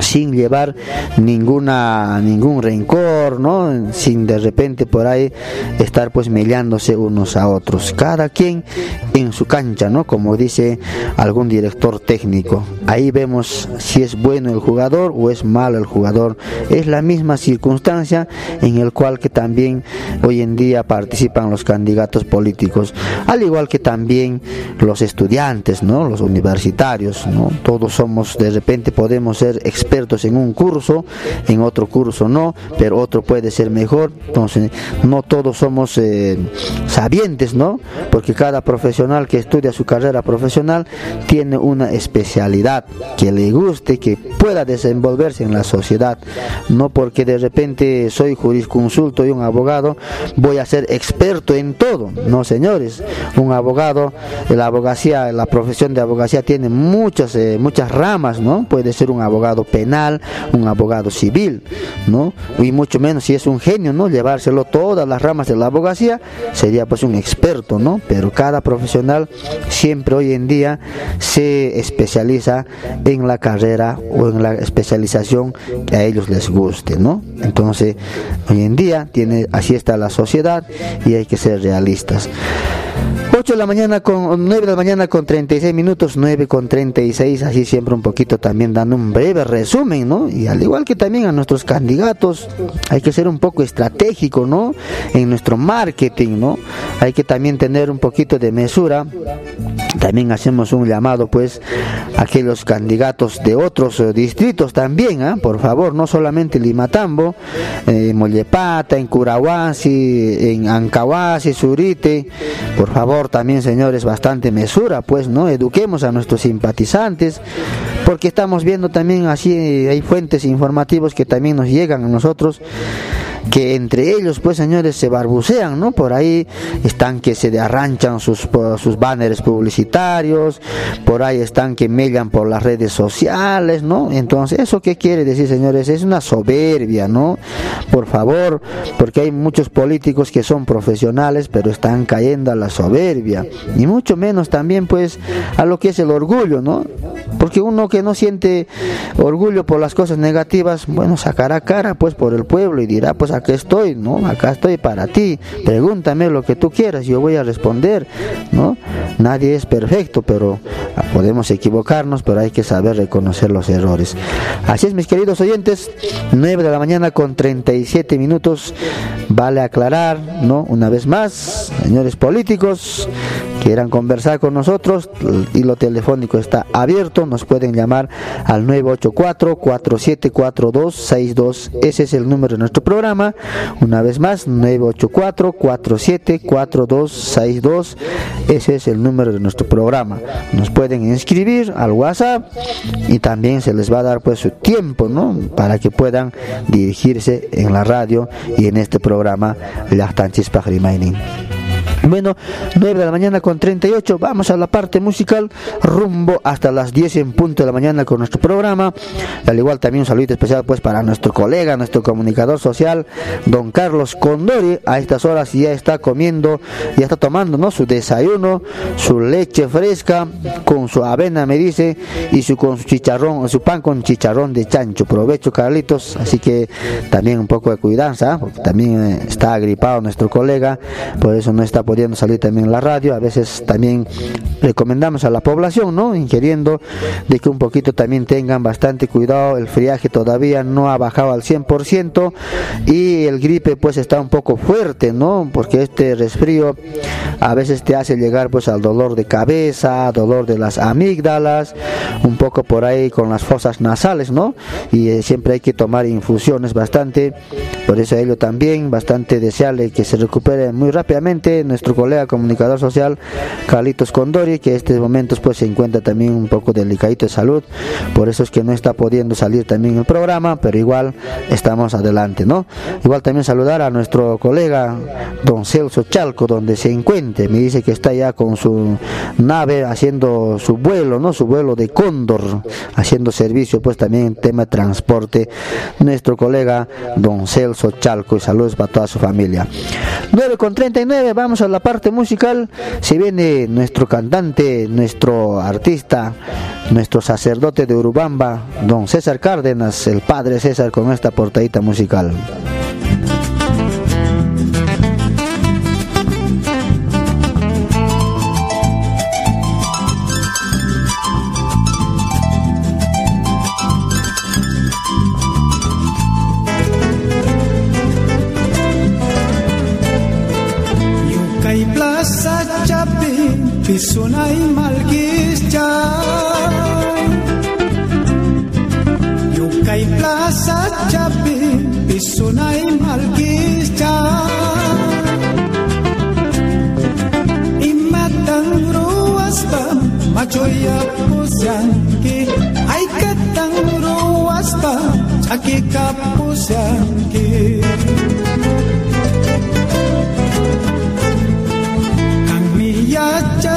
sin llevar ninguna ningún rencor, ¿no? Sin de repente por ahí estar pues mellándose unos a otros. Cada quien en su cancha, ¿no? Como dice algún director técnico. Ahí vemos si es bueno el jugador o es malo el jugador. Es la misma circunstancia en el cual que también hoy en día participan los candidatos políticos, al igual que también los estudiantes, ¿no? Los universitarios, ¿no? Todos somos de repente podemos ser expertos en un curso, en otro curso no, pero otro puede ser mejor. Entonces, no todos somos eh, sabientes, ¿no? Porque cada profesional que estudia su carrera profesional tiene una especialidad que le guste, que pueda desenvolverse en la sociedad. No porque de repente soy jurisconsulto y un abogado, voy a ser experto en todo. No, señores. Un abogado, la abogacía, la profesión de abogacía tiene muchas, eh, muchas ramas, ¿no? Puede ser un abogado penal, un abogado civil, ¿no? Y mucho menos si es un genio, ¿no? Llevárselo todas las ramas de la abogacía sería pues un experto, ¿no? Pero cada profesional siempre hoy en día se especializa en la carrera o en la especialización que a ellos les guste, ¿no? Entonces, hoy en día tiene así está la sociedad y hay que ser realistas. 8 de la mañana con 9 de la mañana con 36 minutos, 9 con 36, así siempre un poquito también dando un breve resumen, ¿no? Y al igual que también a nuestros candidatos, hay que ser un poco estratégico, ¿no? En nuestro marketing, ¿no? Hay que también tener un poquito de mesura. También hacemos un llamado, pues, a aquellos candidatos de otros eh, distritos también, ¿ah? Por favor, no solamente Limatambo, eh, Mollepata, en Curahuasi, en Ancahuasi, Surite, por favor, también, señores, bastante mesura, pues, ¿no? Eduquemos a nuestros simpatizantes, porque estamos viendo también así, hay fuentes informativos que también nos llegan a nosotros que entre ellos, pues señores, se barbucean, ¿no? Por ahí están que se arranchan sus, sus banners publicitarios, por ahí están que mellan por las redes sociales, ¿no? Entonces, ¿eso qué quiere decir, señores? Es una soberbia, ¿no? Por favor, porque hay muchos políticos que son profesionales, pero están cayendo a la soberbia, y mucho menos también, pues, a lo que es el orgullo, ¿no? Porque uno que no siente orgullo por las cosas negativas, bueno, sacará cara, pues, por el pueblo y dirá, pues, aquí estoy, ¿no? Acá estoy para ti. Pregúntame lo que tú quieras, yo voy a responder, ¿no? Nadie es perfecto, pero podemos equivocarnos, pero hay que saber reconocer los errores. Así es, mis queridos oyentes, 9 de la mañana con 37 minutos. Vale aclarar, ¿no? Una vez más, señores políticos, quieran conversar con nosotros, el hilo telefónico está abierto, nos pueden llamar al 984-474262, ese es el número de nuestro programa, una vez más, 984-474262, ese es el número de nuestro programa. Nos pueden inscribir al WhatsApp y también se les va a dar pues su tiempo, ¿no? Para que puedan dirigirse en la radio y en este programa Lachtanchis Pajrimaining. Bueno, 9 de la mañana con 38, vamos a la parte musical, rumbo hasta las 10 en punto de la mañana con nuestro programa. Al igual también un saludo especial pues para nuestro colega, nuestro comunicador social, don Carlos Condori. A estas horas ya está comiendo, ya está tomando ¿no? su desayuno, su leche fresca con su avena, me dice, y su con su chicharrón, su pan con chicharrón de chancho. Provecho, Carlitos. Así que también un poco de cuidanza, porque también eh, está agripado nuestro colega, por eso no está pudiendo salir también en la radio. A veces también recomendamos a la población, ¿no? Inquiriendo de que un poquito también tengan bastante cuidado. El friaje todavía no ha bajado al 100% y el gripe pues está un poco fuerte, ¿no? Porque este resfrío a veces te hace llegar pues al dolor de cabeza, dolor de las amígdalas, un poco por ahí con las fosas nasales, ¿no? Y eh, siempre hay que tomar infusiones bastante, por eso a ello también bastante deseable que se recupere muy rápidamente nuestro colega comunicador social Carlitos Condori, que en estos momentos pues se encuentra también un poco delicadito de salud, por eso es que no está pudiendo salir también el programa, pero igual estamos adelante, ¿no? Igual también saludar a nuestro colega don Celso Chalco, donde se encuentre, me dice que está ya con su nave haciendo su vuelo, ¿no? Su vuelo de cóndor, haciendo servicio pues también en tema de transporte, nuestro colega don Celso Chalco y saludos para toda su familia. 9 con 39, vamos a la parte musical, se viene nuestro cantante, nuestro artista, nuestro sacerdote de Urubamba, don César Cárdenas, el padre César, con esta portadita musical. Pisunay malkischa Yukay plaza chapi Pisunay malkischa Imatang ruas pa Machoya pusyanki Ay katang ruas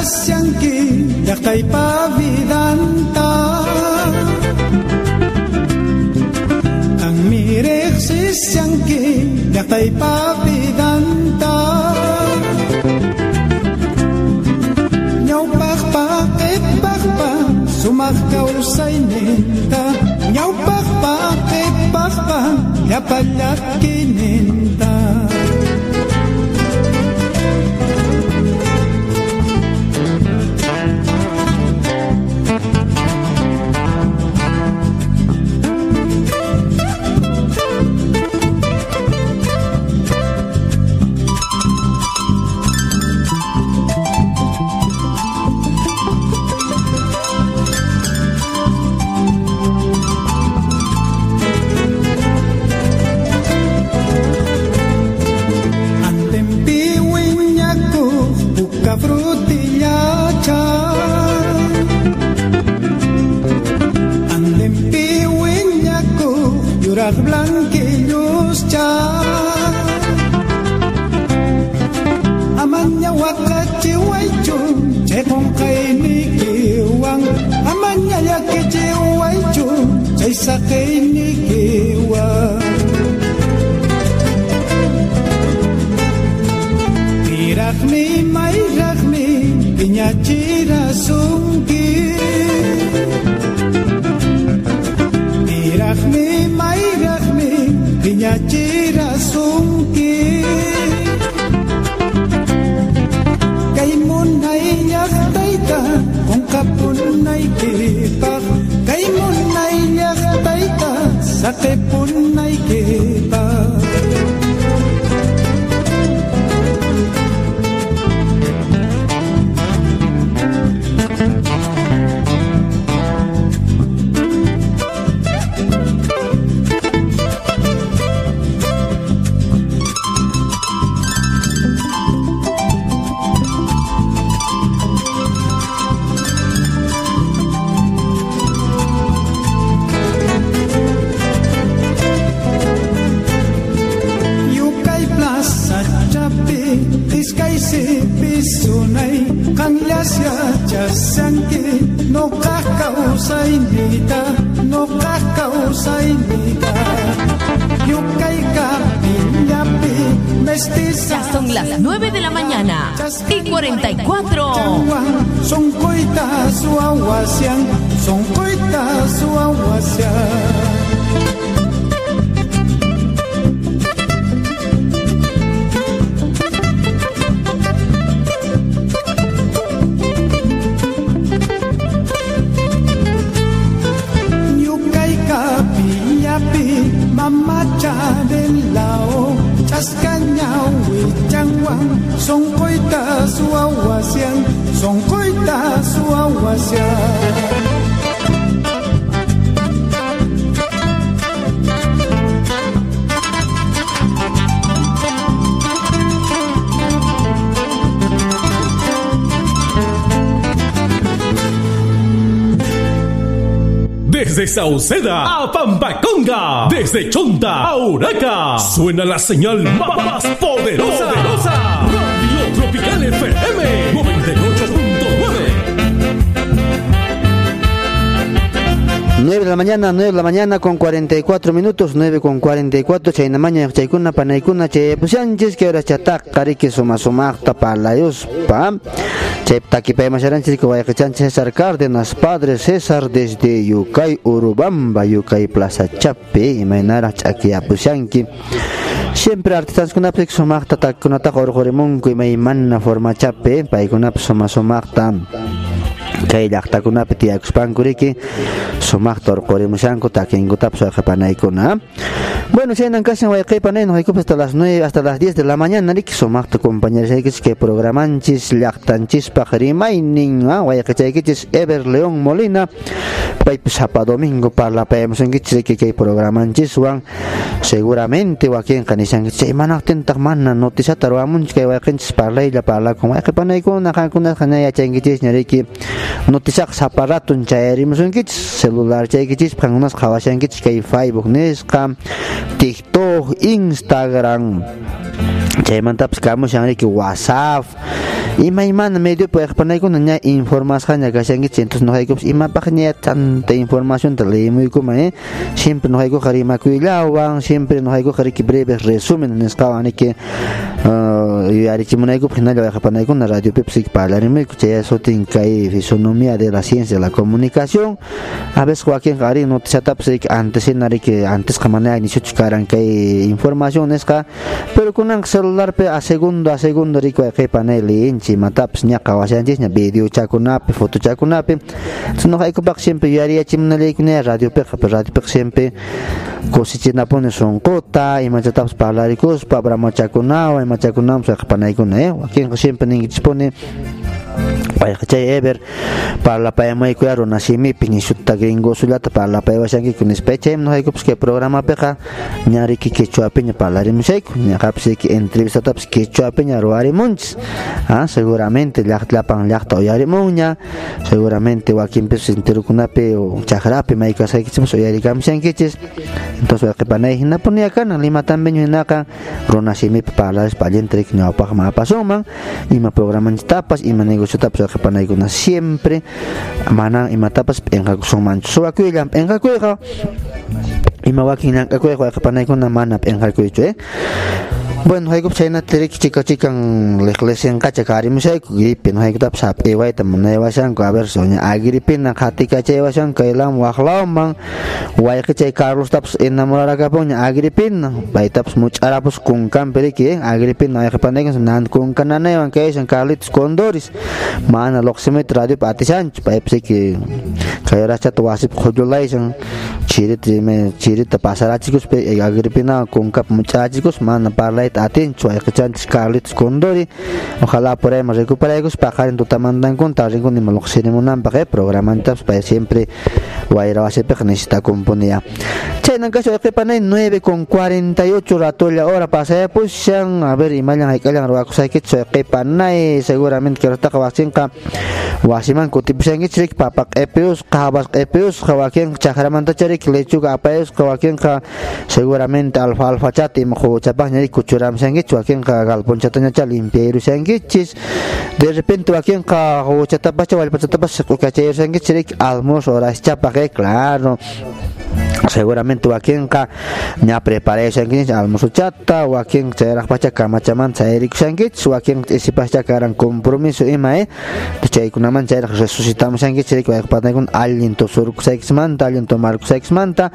siang ki yak tay pa vidanta ang mirek si siang ki yak tay pa vidanta nyaw pak pak et pak pa sumak kau say nenta nyaw pak pak et pak pa yapalak kinenta sakay ni Kiwa Tirakmi may rakmi Pinyachira suma சட்டை பொன்னை கே chasanki no kakausay nita no kakausay nita yukay ka pinyapi Ya son las 9 de la mañana y 44. Son coitas suawasyang, son coitas suawasyang. cha Guan, son coita su aguacián, son coita su aguacián. Desde Sauceda a Pampaconga, desde Chonta a Uraca, suena la señal más poderosa. 9 de la mañana, 9 de la mañana con 44 minutos, 9 con 44, chayna maña, chaykuna, panaykuna, chay pusianchis, que ahora chatak, kariki suma sumakta palayos, pa, chay takipay masharanchis, que vaya César Cárdenas, padre César, desde Yukay, Urubamba, Yukay, Plaza Chape, y mainara, chakia pusianki, siempre artistas kunapik sumakta, takunata, jorjorimunku, y maimana forma chape, paikunap suma sumakta, kay llaqtakunapi tiyakuspankuriki sumaqta urqurimushanku takinkutapas wayqipanaykuna bueno chaynan kashan wayqipanay nuqaykupas hasta las 9 hasta las 10 de la mañana riki sumaqta compañerisaykichis kay programanchis llaqtanchispaq rimaynin wayqichaykichis Ever León Molina paypis sapa domingo parlapayamusunkichis riki kay programanchiswan seguramente wakinqa nishankichis chay manaqtintaq mana noticiata ruwamunchis kay wayqinchis parlaylla parlakun wayqipanaykuna qankunata yachankichis но тишак аппаратын чаяримсункич целлуляр чайкичич каңнас калашанкич кай фейсбук нешкам тикток инстаграм Instagram chaymantapas kamushanriki WhatsApp. Imaymana medio payqapanaykuna ña informasqaña kashankichis entonces nuqaykupas imapaq ña tanta informacionta leemuykuma eh siempre nuqaykuqa rimakuyllawan siempre nuqaykuqa riki breve resumen nisqawan riki yuyarichimunaykupas hinalla wayqapanaykuna radio pipsik parlarimuyku chay sutin kay fisonomía de la ciencia de la comunicación. A veces Joaquín ari noticiatapas riki antes riki antes qamana inicio karan kay información nisqa pero kunan celular pe a segundo a segundo riki wayqipanay leinchi matapas ña qhawashanchis ña video chakunapi foto chakunapi entonces nuqaykupaq siempre yuyariyachimunallaykuña radio piqa radio piqa siempre cosichinapuni sunquta imachatapas parlarikuspa bramachakunawan imachakunawan wayqipanaykuna eh wakinqa siempre ninkichispuni payqachay ever parlapayamaykuya runasimipi nishuta gringosullata parlapayawashankiku nispa chaymi nuqaykupas kay programapiqa ña riki quechuapi ña parlarimushayku ñaqapas riki entrevistatapas quechuapi ña ruwarimunchis ah seguramente llaqtallapan llaqta uyarimunña seguramente wakinpis enterukunapi o chaqrapi maykasaykichis uyarikamushankichis entonces wayqipanay hinapuni yakana lima también hinaqa runasimipi parlarispa allinta riki ñawpaq mapasunman ima programanchitapas ima negociotapas wayqipanaykuna siempre. Mana imatapas p'inqakusunmanchu suwakuylla p'inqakuyqa ima wakin llank'akuyqa wayqipanaykuna mana p'inqakuychu eh Bueno, hay chayna tirik chico chican leklesen kacha kari musay kugripin. hay kutap sap ewa ita muna ewa shanko a ver soña. A na khati kacha ewa shanko ilam wakhlao man wai ke chay Carlos taps enamorar ka poña a gripin na bai taps muchara pus kunkan periki ¿eh? eh? A gripin na yaka pandegen nan na ewan ke shan Carlitos kondoris. mana loksimit radio pati shanch bai psi ki kaya rasa tuwasip khujulai shan chirit me chirit pasarachikus pe eh, a gripina mucha muchachikus mana parlay atinchu ayqichanchis Carlitos Condori ojalá por ahí recuperaykus paqarin tutamantankuna rinkuni maloqsirimunanpaq eh programantapas pay siempre wayra wasipiqa necesita componía chaynan kashu ayqipanay 9 con 48 ratolla hora pasayapushan a ver imallan hayk'allan ruwakusaykichu ayqipanay seguramente que rataqa waqsinqa wasiman kutip sengi cerik papak epius kahabas epius cakraman cakramanta cirik ke apa epius kawakian ka seguramente alfa alfa cati mahu cabang nyari kucuram sengi cuakin ka galpon catanya cha sengit sengi cis de repente wakin ka hu catapas cawal pas catapas ku sengi cerik almus almos ora kayak klaro seguramente wakinqa ña preparationkichik almuerzo chata wakin chayraq pacha kamachaman chayrikusankichik wakin isipascha karan compromiso ima eh chaykunaman chayraq resucitamushankichik wayqpataykun allin tusurkusaykismanta allin tomarkusaykismanta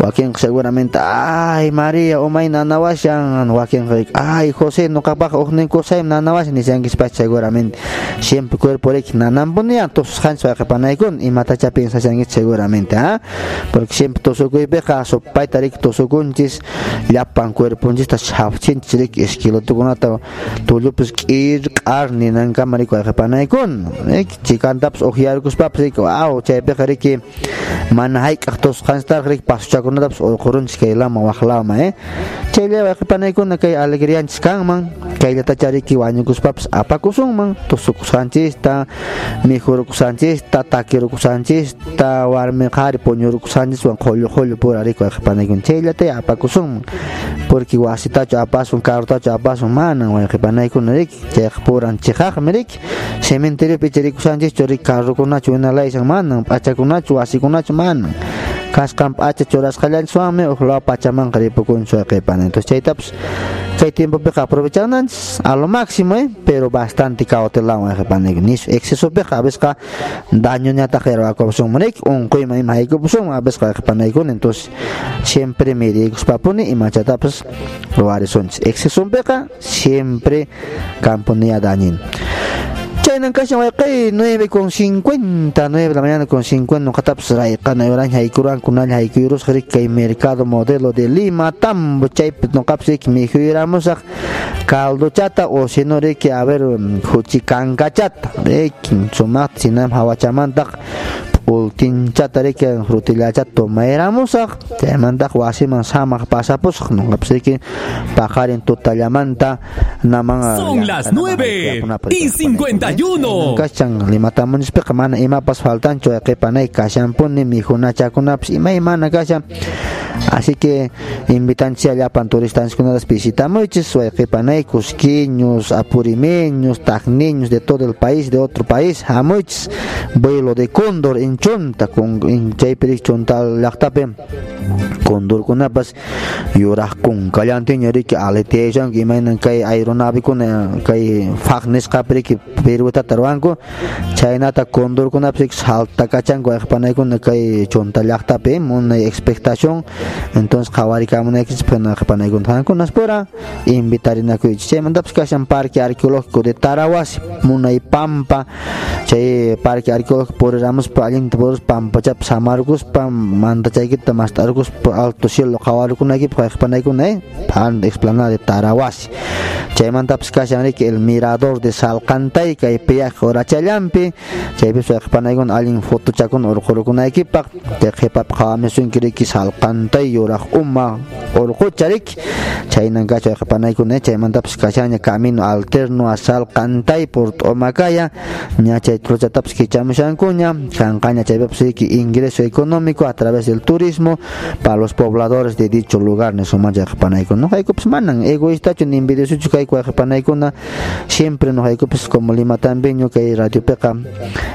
wakinqa seguramente ay María umay nanawashan wakinqa ay José nuqapaqa uqnin kusaymi nanawashan nishankispacha seguramente siempre cuerporiki nananpunia tususqanchis wayqipanaykun imatacha pensashankichik seguramente ah? Porque siempre Guibeca so paitarik to so gunchis llapan cuerpunchis ta chapchinchirik iskilutukunata tullupis q'ir q'arni nankama rikuy ajapanaykun chikantapas ujiarkuspapas riki aw chaypiqa riki mana hayk'aq tusqanstarq riki pasuchakunatapas uqurunchis mawah lama eh. Cila apa eh chayllawa ajapanaykuna kay alegrianchis kanman kayllatacha riki wañukuspapas apakusunman tusukusanchista mijurukusanchista takirukusanchista warmiqari puñurukusanchis wan qollujuyta pura rikuq qhipanaykum chayllata apakusunman porque wasitachu apasun carrotachu apasun manan wayqipanaykuna riki chayqa puran chiqaqmi riki cementeriopi chirikusanchischu riki carrokunachu winalaysan manan p'achakunachu wasikunachu manan kasqan p'acha churasqallanchikwanmi uqlaw pachamanqa ripukunchu wayqipanay entonces chaytapas chay tiempopiqa aprovechananchis a lo máximo eh pero bastante cautelawan wayqipanayku nish excesopiqa a veces daño ñataq yarwakupusunman riki unquyman ima haykupusunman a veces wayqipanaykuna entonces siempre midikuspapuni imachatapas ruwarisunchis excesopiqa siempre kampuniya dañin chaynan kashan wayqay 9 con 50 9 de la mañana con 50 nuqatapas rayqana yuran haykurankunalla haykuyurusqa rik kay mercado modelo de Lima tambo chaypi nuqapas rik mijuyuramusaq caldochata o sino riki a ver huchikankachata riki sumaqta sinam hawachamantaq riki frutillachata tomayramusaq chaymantaq wasiman samaq pasapusaq nuqapas riki paqarin tutallamanta naman Son las 9 y 51. kashan limatamunispiqa mana imapas faltanchu wayqipanay kashanpuni mijunachakunapas ima imana kashan así que invitanchis allapan turistanchikunatas visitamuchis wayqipanay cusquiños apurimeños tacniños de todo el país de otro país. Hamuchis vuelo de cóndor en chunta con en chaypirik chunta llaqtapi condorkunapas yuraq kunkallantiña riki aleteashanku imaynan kay aeronavekuna kay faqnisqapi riki Perutata ruwanku chaynata condorkunapas saltakachanku wayqipanaykuna kay chunta llaqtapi munay expectación entonces qhawarikamunaykis wayqipanaykuna qankunas pura invitarinakuychis chaymantapas kashan parque arqueológico de Tarawasi munay pampa. Chay parque arqueológico puriramuspa allinta puris pampachapas samarkuspa mantachaykita mastarkuspa alto cielo qhawarikunaykipaq wayqipanaykuna eh pan explanada de Tarawasi chaymantapas kashan riki el mirador de Salcantay kay peaje horachallampi chaypis wayqipanaykuna allin fotochakuna urqurukunaykipaq chay qhipap qhawamisunki riki Salcantay yuraq uma urqucha riki chaynan kacha wayqipanaykuna chaymantapas kashaña camino alterno a Salcantay por T'umakaya ña chay truchatapas kichamushankuña kanqaña chaypapas riki ingreso económico a través del turismo para los pobladores de dicho lugar nesumancha wayqipanaykuna nuqaykupas manan egoístachu ni envidiosuchu kayku wayqipanaykuna siempre nuqaykupas como Lima también kay radiopiqa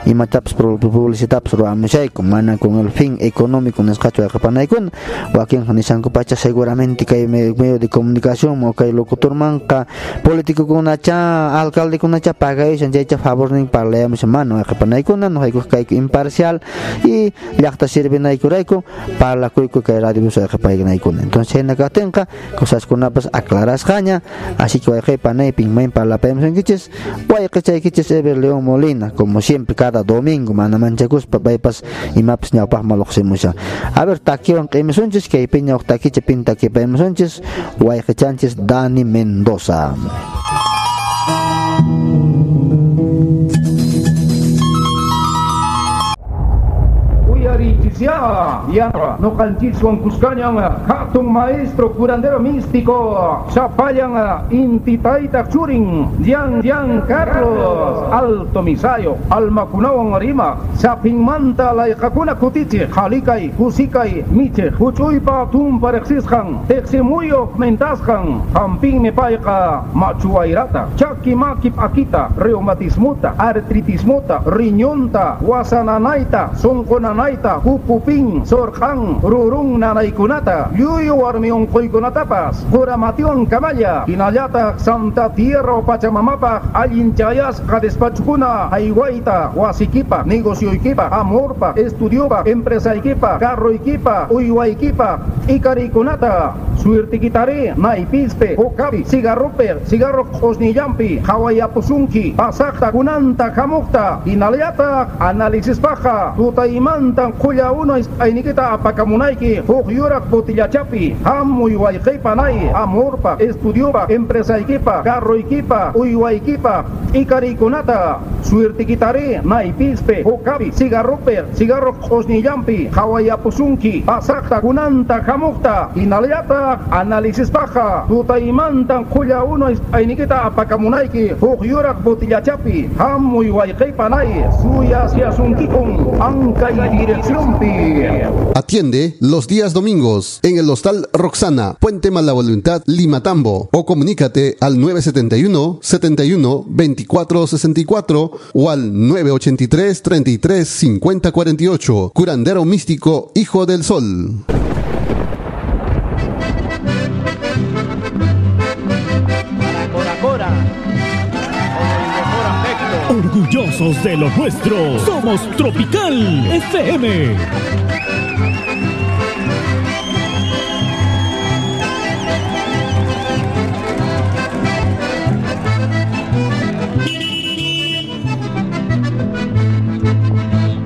imatapas publicitapas ruwamushayku mana con el fin económico nisqachu wayqipanaykuna wakinqa nishankupacha seguramente kay medio de comunicación o kay locutormanqa politikukunacha alcaldekunacha pagayushan chaycha favor nin parlayamusha mana wayqipanaykuna nuqayku kayku imparcial y llaqta sirvinaykurayku parlakuyku kay radio wayqipaykunaykuna entonces chayna katinqa cosaskunapas aclarasqaña así que wayqipanaypin mayn parlapayamusankichis wayqichay Ever León Molina, como siempre, cada domingo, mana manchakuspa, paypas, imapas ñawpaq maluqsimusha. A ver, takiwan qimisunchis, kay piñawq takicha pinta kipaymusunchis, wayqichanchis Dani Mendoza. Ixia, Yanra, no Calchitsuan Cuscañan, Hatun Maestro Curandero Místico, Chapayan, Intitaita Churin, Dian Dian Carlos, Alto Misayo, Alma Kunawan Arima, Sapin Manta La Jakuna Kutiche, Jalikai, Kusikai, Miche, Huchuipa Tum Parexishan, Teximuyo Mentashan, Hampin Nepaika, Machuairata, Chaki Makip Akita, Reumatismuta, Artritismuta, Riñonta, Wasananaita, Sonkonanaita, Kupuping, Sorjan, Rurung Nanaikunata, Yuyu Armion Koikunatapas, Kuramation Kamaya, Kinayata, Santa Tierra Pachamamapa, Ayinchayas, Kadespachukuna, Aiwaita, Wasikipa, Negocio Ikipa, Amorpa, Estudiopa, Empresa Ikipa, Carro Ikipa, Uywa Ikipa, Ikarikunata, Suerte Kitare, Naipispe, Okapi, Cigarroper, Cigarro Osniyampi, Hawayapusunki, Pasakta, Kunanta, Kamukta, Inaliata, Análisis Paja, Tutaimanta, Kuya Uno, Ainikita, Apakamunaiki, Fugyurak, Botillachapi, Hamu Iwaikipanai, Amorpa, Estudiopa, Empresa Ikipa, Carro Ikipa, Uywa Ikipa, Ikarikunata, Suerte Kitare, Naipispe, Okapi, Cigarroper, Cigarro Osniyampi, Hawayapusunki, Pasakta, Kunanta, Kamukta, Inaliata, análisis baja, tutaimantan kuya uno ainikita apakamunaiki, yurak botillachapi, hamu panay, suya siasunkikun, anca y dirección Atiende los días domingos en el Hostal Roxana, Puente Mala Voluntad, Limatambo, o comunícate al 971 71 24 64 o al 983 33 50 48. Curandero místico, Hijo del Sol. De lo nuestro, somos Tropical FM.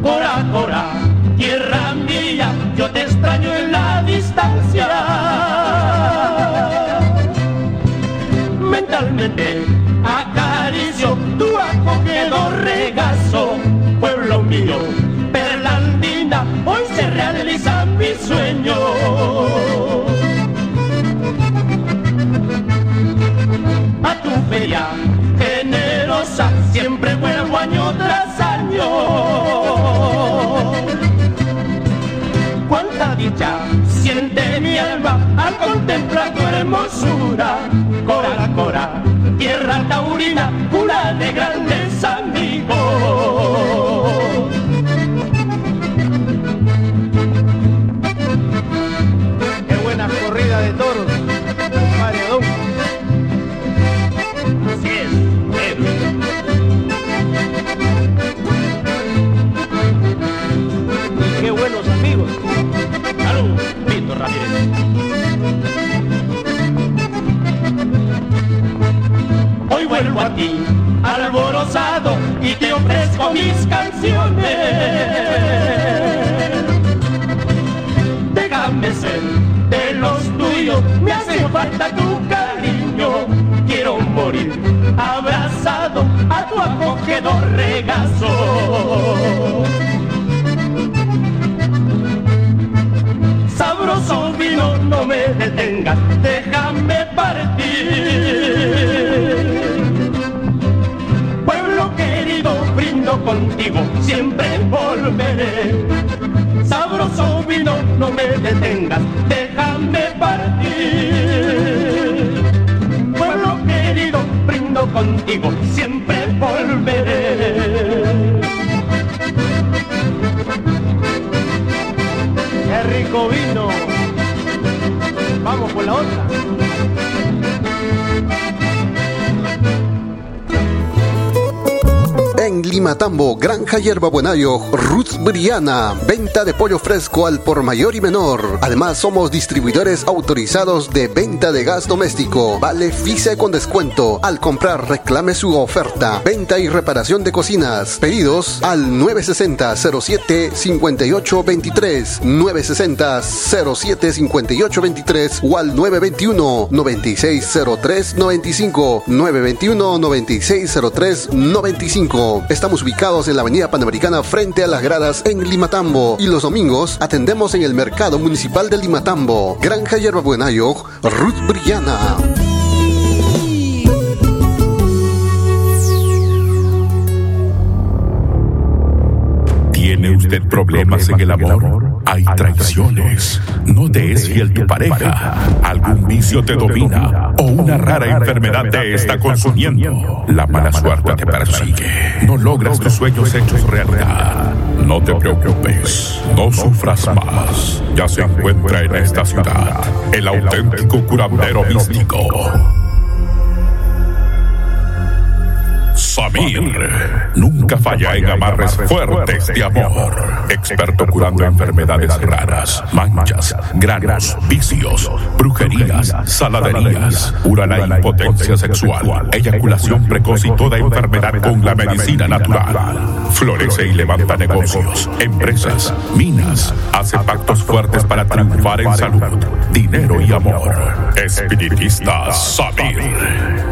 Cora, cora, tierra mía, yo te extraño en la distancia. Mentalmente regazo, pueblo mío, perlandina, hoy se realiza mi sueño. Al contemplar hermosura, cora, cora tierra taurina, cura de grandes amigos. Ti, alborozado, y te ofrezco mis canciones. Déjame ser de los tuyos, me hace falta tu cariño. Quiero morir abrazado a tu acogedor regazo. Sabroso vino, no me detengas, déjame partir. Contigo, siempre volveré. Sabroso vino, no me detengas, déjame partir. Pueblo querido, brindo contigo, siempre volveré. Qué rico vino. Vamos por la otra. En Limatambo, Granja Hierba Buenayo, Roots Briana. Venta de pollo fresco al por mayor y menor. Además, somos distribuidores autorizados de venta de gas doméstico. Vale FICE con descuento. Al comprar, reclame su oferta. Venta y reparación de cocinas. Pedidos al 960-07-5823. 960-07-5823 o al 921-9603-95. 921-9603-95. Estamos ubicados en la Avenida Panamericana frente a las gradas en Limatambo y los domingos atendemos en el Mercado Municipal de Limatambo. Granja Yerba Buenayo, Ruth Brillana. ¿Tiene usted problemas en el amor? Hay traiciones. No te es fiel tu pareja. Algún vicio te domina. O una rara enfermedad te está consumiendo. La mala suerte te persigue. No logras tus sueños hechos realidad. No te preocupes. No sufras más. Ya se encuentra en esta ciudad el auténtico curandero místico. Samir nunca falla en amarres fuertes de amor. Experto curando enfermedades raras, manchas, granos, vicios, brujerías, saladerías, urana impotencia sexual, eyaculación precoz y toda enfermedad con la medicina natural. Florece y levanta negocios, empresas, minas, hace pactos fuertes para triunfar en salud, dinero y amor. Espiritista Samir